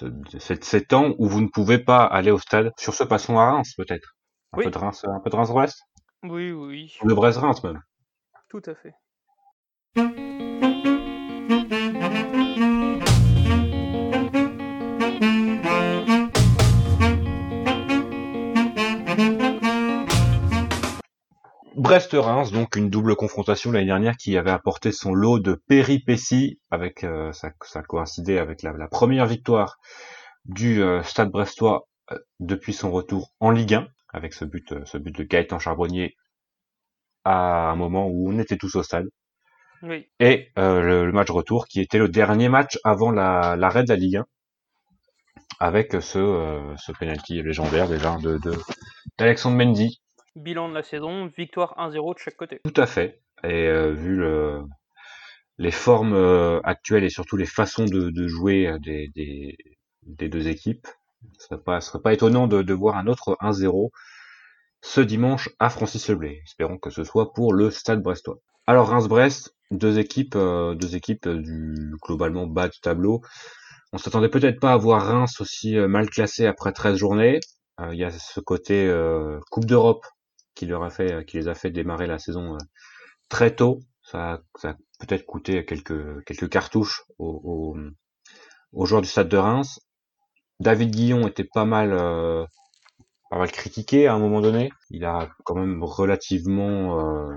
de ces ces temps où vous ne pouvez pas aller au stade. Sur ce, passons à Reims peut-être. Un Oui. peu de Reims, un peu de Reims-Brest, Oui, oui, ou de Brest-Reims même. tout à fait. Brest-Reims, donc une double confrontation l'année dernière qui avait apporté son lot de péripéties avec euh, ça, ça coïncidait avec la, la première victoire du euh, Stade Brestois euh, depuis son retour en Ligue 1 avec ce but ce but de Gaëtan Charbonnier à un moment où on était tous au stade. Oui, et le, le match retour qui était le dernier match avant la l'arrêt de la Ligue 1 avec ce ce penalty légendaire déjà de de d'Alexandre Mendy bilan de la saison, victoire 1-0 de chaque côté. Tout à fait. Et euh, vu le, les formes euh, actuelles et surtout les façons de, jouer euh, des, deux équipes, ce serait pas, serait pas étonnant de, voir un autre 1-0 ce dimanche à Francis Leblay. Espérons que ce soit pour le Stade Brestois. Alors Reims-Brest, deux équipes, deux équipes du globalement bas du tableau. On s'attendait peut-être pas à voir Reims aussi mal classé après 13 journées. Il y a ce côté Coupe d'Europe qui leur a fait, qui les a fait démarrer la saison très tôt. Ça, ça a peut-être coûté quelques quelques cartouches aux, aux, joueurs du Stade de Reims. David Guillon était pas mal pas mal critiqué à un moment donné. Il a quand même relativement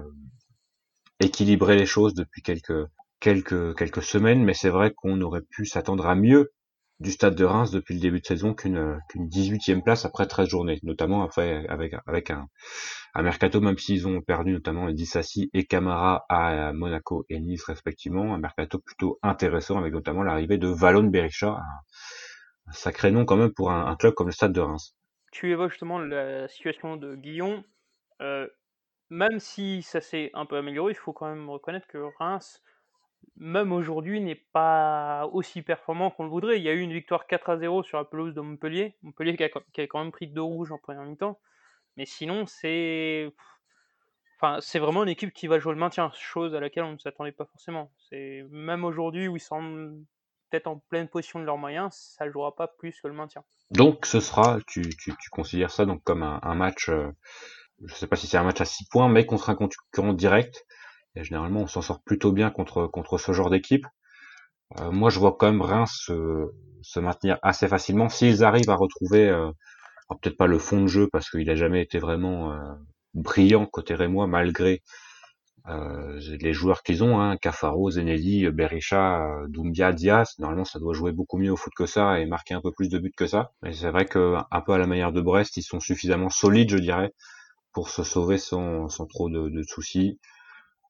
équilibré les choses depuis quelques quelques quelques semaines, mais c'est vrai qu'on aurait pu s'attendre à mieux du stade de Reims depuis le début de saison qu'une qu'une 18e place après 13 journées, notamment après avec avec un, un mercato même s'ils ont perdu notamment Dissassi et Camara à Monaco et Nice respectivement, un mercato plutôt intéressant avec notamment l'arrivée de Valon Berisha, un, sacré nom quand même pour un, club comme le stade de Reims. Tu évoques justement la situation de Guillon. Euh, même si ça s'est un peu amélioré, il faut quand même reconnaître que Reims, même aujourd'hui, n'est pas aussi performant qu'on le voudrait. Il y a eu une victoire 4 à 0 sur la pelouse de Montpellier. Montpellier qui a, quand même pris deux rouges en première mi-temps. Mais sinon, c'est. Enfin, c'est vraiment une équipe qui va jouer le maintien, chose à laquelle on ne s'attendait pas forcément. C'est même aujourd'hui où ils sont peut-être en pleine position de leurs moyens, ça ne jouera pas plus que le maintien. Donc, ce sera, tu, tu, considères ça donc comme un, match euh, je sais pas si c'est un match à 6 points, mais contre un concurrent direct. Et généralement, on s'en sort plutôt bien contre contre ce genre d'équipe. Euh, moi, je vois quand même Reims se, se maintenir assez facilement s'ils arrivent à retrouver, euh, peut-être pas le fond de jeu parce qu'il a jamais été vraiment euh, brillant côté Rémois malgré les joueurs qu'ils ont, hein, Cafaro, Zenelli, Berisha, Doumbia, Diaz. Normalement, ça doit jouer beaucoup mieux au foot que ça et marquer un peu plus de buts que ça. Mais c'est vrai que un peu à la manière de Brest, ils sont suffisamment solides, je dirais, pour se sauver sans, sans trop de soucis.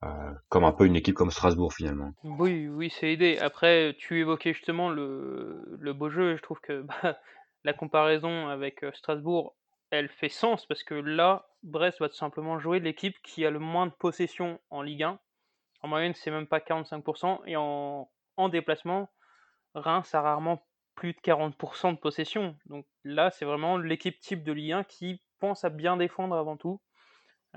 Euh, comme un peu une équipe comme Strasbourg finalement. Oui, oui, c'est aidé. Après, tu évoquais justement le, beau jeu. Je trouve que bah, la comparaison avec euh, Strasbourg, elle fait sens parce que là, Brest va tout simplement jouer l'équipe qui a le moins de possession en Ligue 1. En moyenne, c'est même pas 45%. Et en, en déplacement, Reims a rarement plus de 40% de possession. Donc là, c'est vraiment l'équipe type de Ligue 1 qui pense à bien défendre avant tout.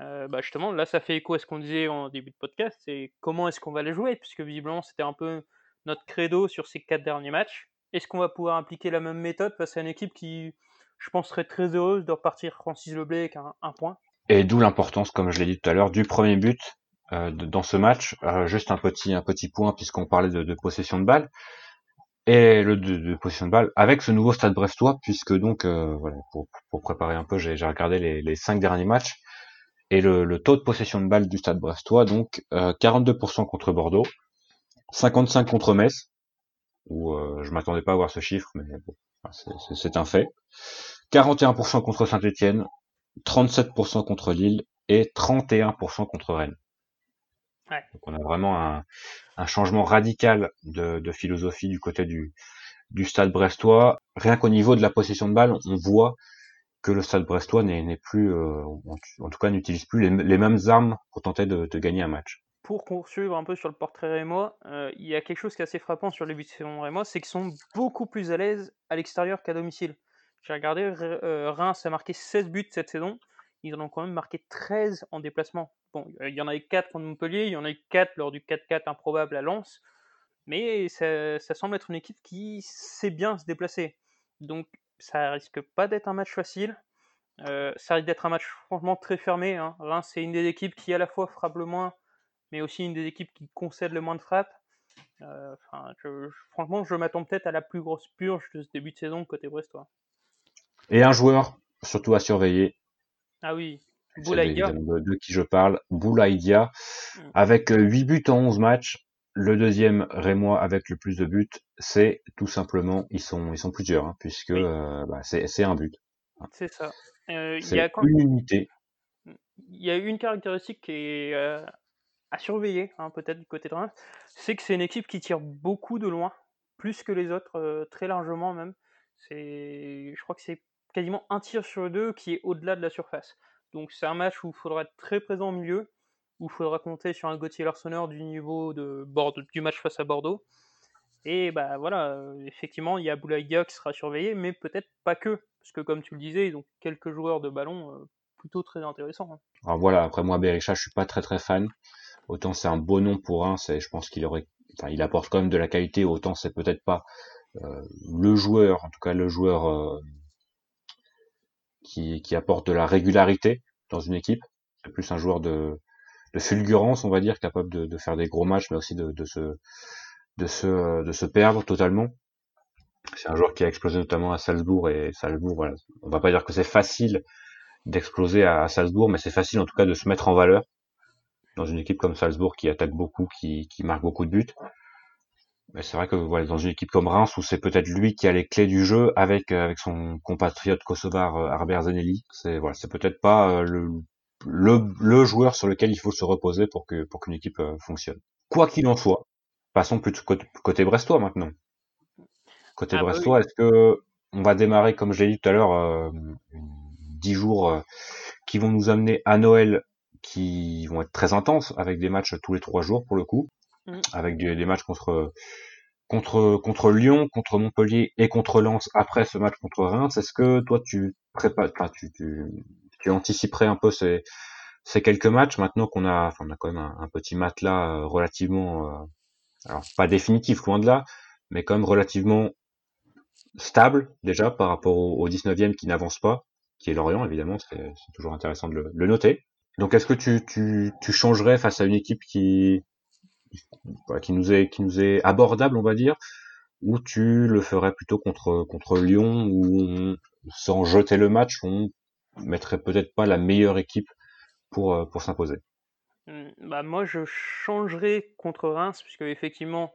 Euh, bah justement, là, ça fait écho à ce qu'on disait en début de podcast, c'est comment est-ce qu'on va les jouer, puisque visiblement, c'était un peu notre credo sur ces quatre derniers matchs. Est-ce qu'on va pouvoir appliquer la même méthode face à une équipe qui, je pense, serait très heureuse de repartir Francis Leblé avec un, point? Et d'où l'importance, comme je l'ai dit tout à l'heure, du premier but euh, dans ce match. Euh, juste un petit, un petit point, puisqu'on parlait de, possession de balle et le de, position de balle avec ce nouveau stade brestois puisque donc voilà pour, pour, préparer un peu j'ai regardé les, les cinq derniers matchs et le, le, taux de possession de balle du stade brestois donc euh, 42% contre Bordeaux 55% contre Metz où euh, je m'attendais pas à voir ce chiffre mais bon, c'est un fait 41% contre Saint-Etienne 37% contre Lille et 31% contre Rennes donc on a vraiment un, un changement radical de, de, philosophie du côté du, du stade brestois. Rien qu'au niveau de la possession de balle, on voit que le stade brestois n'est plus, euh, en tout cas n'utilise plus les, mêmes armes pour tenter de, gagner un match. Pour poursuivre un peu sur le portrait rémois, euh, il y a quelque chose qui est assez frappant sur les buts de rémois, c'est qu'ils sont beaucoup plus à l'aise à l'extérieur qu'à domicile. J'ai regardé, euh, Reims a marqué 16 buts cette saison, ils en ont quand même marqué 13 en déplacement. Bon, il y en a eu 4 contre Montpellier, il y en a eu 4 lors du 4-4 improbable à Lens, mais ça, semble être une équipe qui sait bien se déplacer. Donc ça risque pas d'être un match facile. Euh, ça risque d'être un match franchement très fermé. Hein. Reims, c'est une des équipes qui à la fois frappe le moins, mais aussi une des équipes qui concède le moins de frappes. Euh, franchement, je m'attends peut-être à la plus grosse purge de ce début de saison côté brestois. Et un joueur surtout à surveiller, ah oui, Boulaïdia. De, qui je parle, Boulaïdia, mm. avec 8 euh, buts en 11 matchs. Le deuxième Rémois avec le plus de buts, c'est tout simplement, ils sont, ils sont plusieurs, hein, puisque euh, bah, c'est un but. C'est ça. Euh, il y a une unité. Il y a une caractéristique qui est à surveiller, hein, peut-être du côté de Reims, c'est que c'est une équipe qui tire beaucoup de loin, plus que les autres, très largement même. C'est, je crois que c'est quasiment un tir sur deux qui est au-delà de la surface. Donc c'est un match où il faudra être très présent au milieu, où il faudra compter sur un Gauthier Larsonneur du niveau du match face à Bordeaux. Et bah voilà, euh, effectivement, il y a Boulaïdia qui sera surveillé, mais peut-être pas que, parce que comme tu le disais, ils ont quelques joueurs de ballon euh, plutôt très intéressants. Hein. Alors voilà, après moi Berisha, je suis pas très très fan. autant c'est un beau nom pour un, c'est, je pense qu'il aurait, enfin, il apporte quand même de la qualité, autant c'est peut-être pas euh, le joueur, en tout cas le joueur qui, qui apporte de la régularité dans une équipe. C'est plus un joueur de, de fulgurance, on va dire, capable de, de faire des gros matchs, mais aussi de, de se de se de se perdre totalement. C'est un joueur qui a explosé notamment à Salzbourg et Salzbourg, voilà. On va pas dire que c'est facile d'exploser à, Salzbourg, mais c'est facile en tout cas de se mettre en valeur dans une équipe comme Salzbourg qui attaque beaucoup, qui, qui marque beaucoup de buts. Mais c'est vrai que voilà, dans une équipe comme Reims où c'est peut-être lui qui a les clés du jeu avec avec son compatriote kosovar euh, Arber Zanelli, c'est voilà, c'est peut-être pas euh, le, le le joueur sur lequel il faut se reposer pour que pour qu'une équipe euh, fonctionne. Quoi qu'il en soit, passons plutôt côté, côté brestois maintenant. Côté Ah bah brestois, est-ce que on va démarrer comme je l'ai dit tout à l'heure euh, dix jours euh, qui vont nous amener à Noël qui vont être très intenses avec des matchs tous les trois jours pour le coup, Mhm. avec des, des matchs contre contre contre Lyon, contre Montpellier et contre Lens après ce match contre Reims. Est-ce que toi tu prépares, tu, tu tu anticiperais un peu ces ces quelques matchs maintenant qu'on a, enfin, on a quand même un, petit matelas euh, relativement, euh, alors pas définitif loin de là, mais quand même relativement stable déjà par rapport au, au 19e qui n'avance pas, qui est Lorient évidemment, c'est toujours intéressant de le, le noter. Donc est-ce que tu, tu, tu changerais face à une équipe qui qui nous est qui nous est abordable on va dire, ou tu le ferais plutôt contre contre Lyon où on, sans jeter le match on mettrait peut-être pas la meilleure équipe pour euh, pour s'imposer. Hmm, Bah, moi, je changerais contre Reims, puisque effectivement,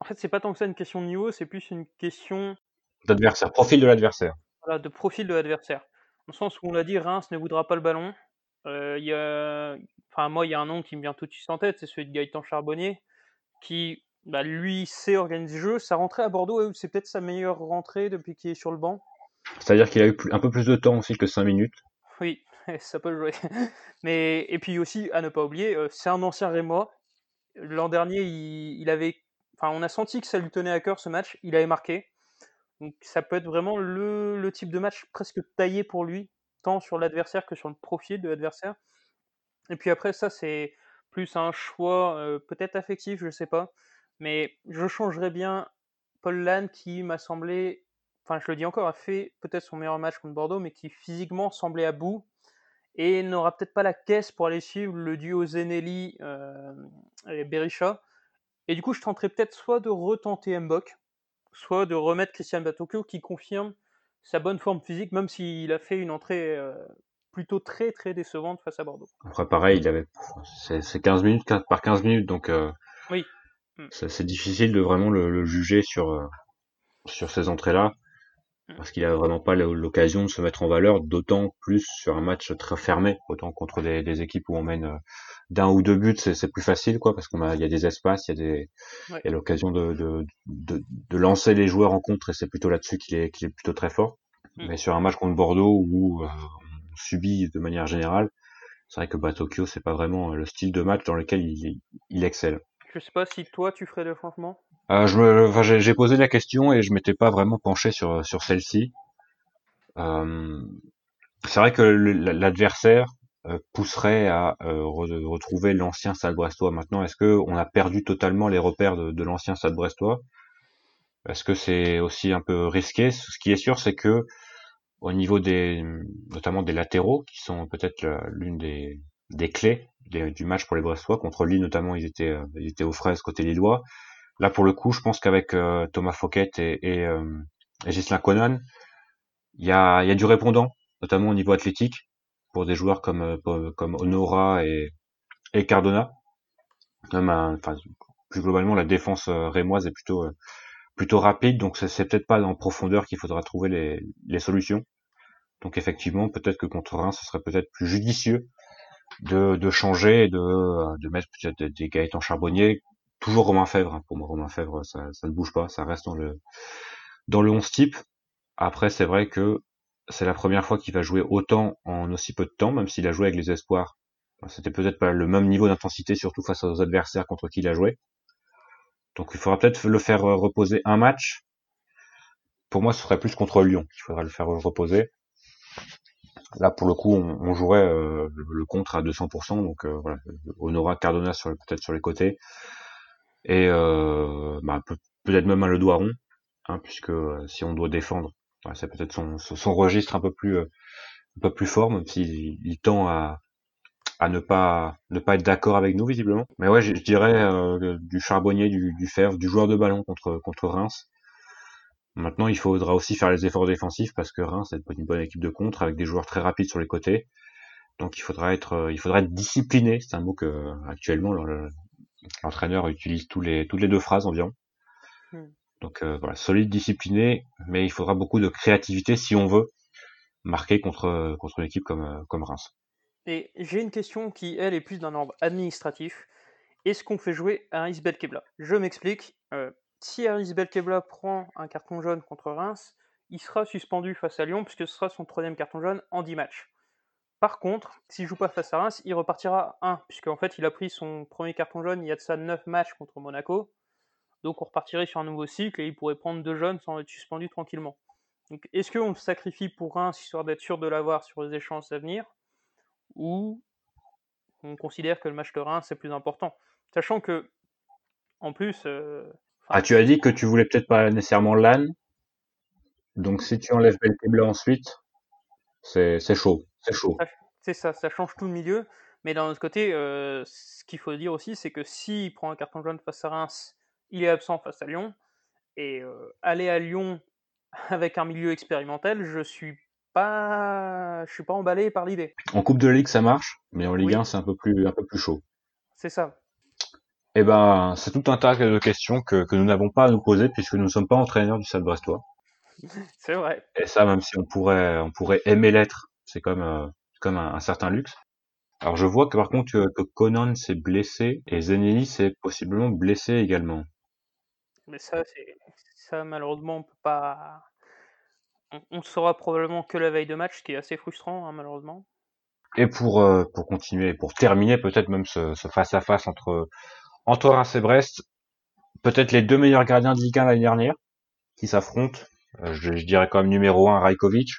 en fait, c'est pas tant que ça une question de niveau, c'est plus une question D'adversaire, profil de l'adversaire. voilà, de profil de l'adversaire. Dans le sens où on l'a dit, Reims ne voudra pas le ballon. Euh, y a... enfin, moi, il y a un nom qui me vient tout de suite en tête, c'est celui de Gaëtan Charbonnier, qui, bah, lui, sait organiser le jeu. Sa rentrée à Bordeaux, c'est peut-être sa meilleure rentrée depuis qu'il est sur le banc. C'est-à-dire qu'il a eu un peu plus de temps aussi que 5 minutes. Oui, ça peut jouer. Mais et puis aussi à ne pas oublier, euh, c'est un ancien Rémois. L'an dernier, il, avait, enfin, on a senti que ça lui tenait à cœur ce match. Il avait marqué. Donc ça peut être vraiment le, type de match presque taillé pour lui, tant sur l'adversaire que sur le profil de l'adversaire. Et puis après ça, c'est plus un choix euh, peut-être affectif, je sais pas. Mais je changerais bien Paul Lannes qui m'a semblé, enfin je le dis encore, a fait peut-être son meilleur match contre Bordeaux, mais qui physiquement semblait à bout et n'aura peut-être pas la caisse pour aller suivre le duo Zenelli euh, et Berisha. Et du coup, je tenterais peut-être soit de retenter Mbok, soit de remettre Christian Batokyo qui confirme sa bonne forme physique, même s'il a fait une entrée euh, plutôt très très décevante face à Bordeaux. Après, pareil, il avait, c'est c'est 15 minutes 15 par 15 minutes, donc euh, Oui. C'est difficile de vraiment le, le juger sur sur ces entrées-là. Parce qu'il a vraiment pas l'occasion de se mettre en valeur, d'autant plus sur un match très fermé, autant contre des, des équipes où on mène euh, d'un ou deux buts, c'est plus facile, quoi, parce qu'on a, il y a des espaces, il y a des, Ouais. il y a l'occasion de, de, de, de lancer les joueurs en contre, et c'est plutôt là-dessus qu'il est, qu'il est plutôt très fort. Mm. Mais sur un match contre Bordeaux où euh, on subit de manière générale, c'est vrai que bah, Tokyo, c'est pas vraiment euh, le style de match dans lequel il, il excelle. Je sais pas si toi tu ferais le changement. Euh, enfin, j'ai j'ai posé la question et je m'étais pas vraiment penché sur sur celle-ci. Euh, c'est vrai que l'adversaire euh, pousserait à euh, re- retrouver l'ancien Stade Brestois. Maintenant, est-ce que on a perdu totalement les repères de, de l'ancien Stade Brestois? Est-ce que c'est aussi un peu risqué? Ce qui est sûr, c'est que au niveau des, notamment des latéraux, qui sont peut-être l'une des, des clés du match pour les Brestois. Contre Lille, notamment, ils étaient, euh, ils étaient aux fraises côté lillois. Là, pour le coup, je pense qu'avec euh, Thomas Fouquet et, et, euh, et Ghislain Conan, il y a, y a du répondant, notamment au niveau athlétique, pour des joueurs comme, euh, comme Honora et, et Cardona. Un- enfin, plus globalement, la défense euh, rémoise est plutôt, euh, plutôt rapide, donc c'est peut-être pas en profondeur qu'il faudra trouver les, les solutions. Donc effectivement, peut-être que contre Reims, ce serait peut-être plus judicieux de, de changer de, euh, de mettre peut-être des, des Gaëtan Charbonnier, toujours Romain Fèvre. hein. Pour moi, Romain Fèvre, ça, ça ne bouge pas, ça reste dans le dans le 11 type. Après, c'est vrai que c'est la première fois qu'il va jouer autant en aussi peu de temps, même s'il a joué avec les espoirs. C'était peut-être pas le même niveau d'intensité, surtout face aux adversaires contre qui il a joué. Donc il faudra peut-être le faire euh, reposer un match. Pour moi, ce serait plus contre Lyon qu'il faudra le faire reposer. Là, pour le coup, on, on jouerait euh, le contre à 200%, donc euh, voilà, on Cardona peut-être sur les côtés et euh, bah, peut- peut-être même un le doigt rond, hein, puisque euh, si on doit défendre, bah, c'est peut-être son, son, registre un peu plus euh, un peu plus fort, même s'il il tend à à ne pas ne pas être d'accord avec nous visiblement. Mais ouais, je, dirais euh, du charbonnier, du, du fer, du joueur de ballon contre contre Reims. Maintenant, il faudra aussi faire les efforts défensifs parce que Reims c'est une bonne équipe de contre avec des joueurs très rapides sur les côtés. Donc il faudra être il faudra être discipliné. C'est un mot que actuellement le- l'entraîneur utilise tous les toutes les deux phrases environ. Hmm. Donc euh, voilà, solide, discipliné, mais il faudra beaucoup de créativité si on veut marquer contre contre une équipe comme euh, comme Reims. Et j'ai une question qui, elle, est plus d'un ordre administratif. Est-ce qu'on fait jouer Aris Belkebla? Je m'explique. Euh, si Aris Belkebla prend un carton jaune contre Reims, il sera suspendu face à Lyon puisque ce sera son troisième carton jaune en 10 matchs. Par contre, s'il joue pas face à Reims, il repartira à 1, puisqu'en fait il a pris son premier carton jaune il y a de ça 9 matchs contre Monaco. Donc on repartirait sur un nouveau cycle et il pourrait prendre deux jaunes sans être suspendu tranquillement. Donc est-ce qu'on le sacrifie pour Reims histoire d'être sûr de l'avoir sur les échéances à venir? Ou on considère que le match de Reims c'est plus important? Sachant que, en plus. euh, Ah, tu as dit que tu voulais peut-être pas nécessairement LAN. Donc si tu enlèves Belkebla ensuite, c'est chaud, c'est chaud. C'est ça, ça change tout le milieu. Mais d'un autre côté, euh, ce qu'il faut dire aussi, c'est que s'il prend un carton jaune face à Reims, il est absent face à Lyon. Et euh, aller à Lyon avec un milieu expérimental, je suis pas, je suis pas emballé par l'idée. En Coupe de Ligue ça marche, mais en Ligue Oui. 1 c'est un peu plus un peu plus chaud. C'est ça. Eh ben, c'est tout un tas de questions que, que nous n'avons pas à nous poser puisque nous ne sommes pas entraîneurs du Stade Brestois. C'est vrai. Et ça, même si on pourrait, on pourrait aimer l'être, c'est comme, euh, comme un, un certain luxe. Alors je vois que par contre que, que Conan s'est blessé et Zenelli s'est possiblement blessé également. Mais ça, c'est ça malheureusement on peut pas. On, on saura probablement que la veille de match, ce qui est assez frustrant hein, malheureusement. Et pour euh, pour continuer, pour terminer peut-être même ce, ce face à face entre entre Reims et Brest, peut-être les deux meilleurs gardiens de Ligue 1 l'année dernière qui s'affrontent. Euh, je, je dirais quand même numéro un Rajkovic,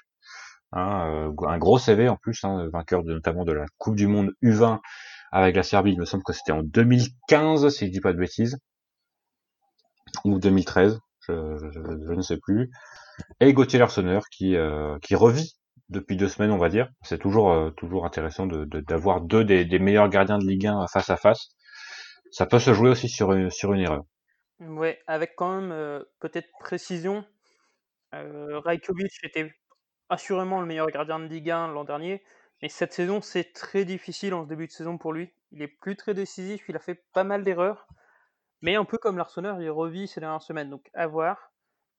hein, euh, un gros CV en plus, hein, vainqueur de, notamment de la Coupe du Monde U20 avec la Serbie. Il me semble que c'était en 2015 si je dis pas de bêtises ou 2013, je, je, je- ne sais plus. Et Gauthier Larsonneur qui euh, qui revit depuis deux semaines, on va dire. C'est toujours euh, toujours intéressant de de- d'avoir deux des, des meilleurs gardiens de Ligue 1 face à face. Ça peut se jouer aussi sur une, sur une erreur. Ouais, avec quand même euh, peut-être précision. Euh, Rajkovic était assurément le meilleur gardien de Ligue 1 l'an dernier, mais cette saison c'est très difficile en ce début de saison pour lui. Il est plus très décisif, il a fait pas mal d'erreurs, mais un peu comme l'Arsenal, il revit ces dernières semaines, donc à voir.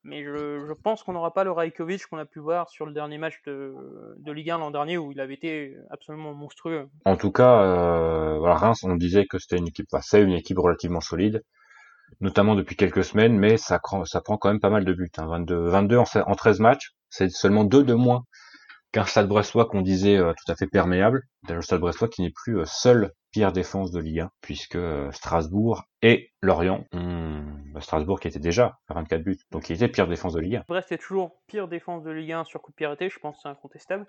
Mais je, pense qu'on n'aura pas le Rajkovic qu'on a pu voir sur le dernier match de, de Ligue 1 l'an dernier où il avait été absolument monstrueux. En tout cas, euh, Reims, on disait que c'était une équipe, enfin, c'est une équipe relativement solide, notamment depuis quelques semaines, mais ça, ça prend quand même pas mal de buts. Hein, 22, 22 en, se- en 13 matchs, c'est seulement deux de moins qu'un Stade Brestois qu'on disait euh, tout à fait perméable. Le Stade Brestois qui n'est plus euh, seul pire défense de Ligue 1, puisque euh, Strasbourg et Lorient ont bah, Strasbourg qui était déjà à 24 buts, donc il était pire défense de Ligue 1. Brest est toujours pire défense de Ligue 1 sur coup de je pense que c'est incontestable.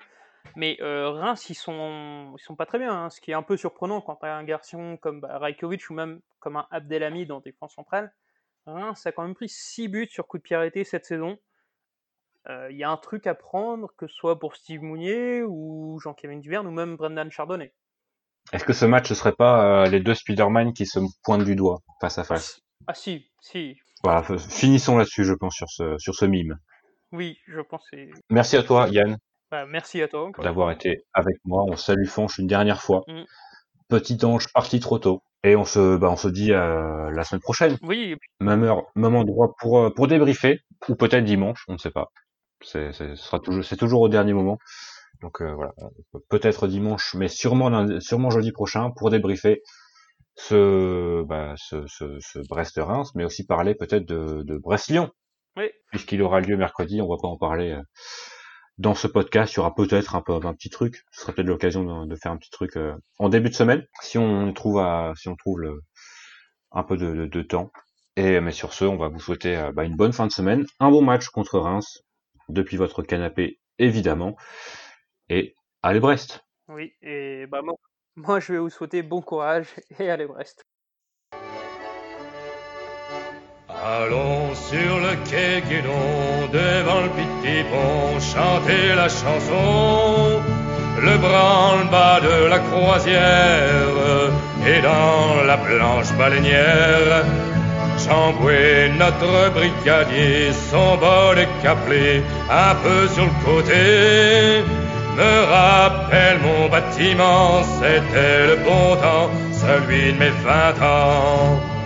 Mais euh, Reims, ils sont, ils sont pas très bien, hein, ce qui est un peu surprenant quand as un garçon comme bah, Rajkovic ou même comme un Abdelhamid en défense centrale. Reims a quand même pris 6 buts sur coup de pied arrêté cette saison. Euh, Il y a un truc à prendre, que ce soit pour Steve Mounier ou Jean-Kévin Duverne ou même Brendan Chardonnay. Est-ce que ce match, ce serait pas euh, les deux Spider-Man qui se pointent du doigt face à face? Ah si, si, Voilà, finissons là-dessus, je pense, sur ce, sur ce mime. oui, je pense que. Merci à toi, Yann, Bah, merci à toi. d'avoir été avec moi. On salue Fanche une dernière fois. Mm. Petit ange parti trop tôt. Et on se, bah, on se dit euh, la semaine prochaine. Oui, Même heure, même endroit pour, euh, pour débriefer. Ou peut-être dimanche, on ne sait pas. C'est, toujours, c'est toujours au dernier moment. Donc euh, voilà, peut-être dimanche, mais sûrement, lundi- sûrement jeudi prochain pour débriefer ce, bah, ce, ce, ce Brest-Reims, mais aussi parler peut-être de, de Brest-Lyon, oui, puisqu'il aura lieu mercredi. On va pas en parler euh, dans ce podcast. Il y aura peut-être un peu un petit truc. Ce sera peut-être l'occasion de, faire un petit truc euh, en début de semaine, si on trouve à, si on trouve le, un peu de temps. Et mais sur ce, on va vous souhaiter euh, bah, une bonne fin de semaine, un bon match contre Reims depuis votre canapé évidemment, et Allez Brest. Oui, et bah moi, moi je vais vous souhaiter bon courage et allez Brest. Allons sur le quai Guédon, devant le petit pont, chanter la chanson. Le branle-bas de la croisière et dans la blanche baleinière. Chamboué, notre brigadier, son bol est caplé, un peu sur le côté. Me rappelle mon bâtiment, c'était le bon temps, celui de mes vingt ans.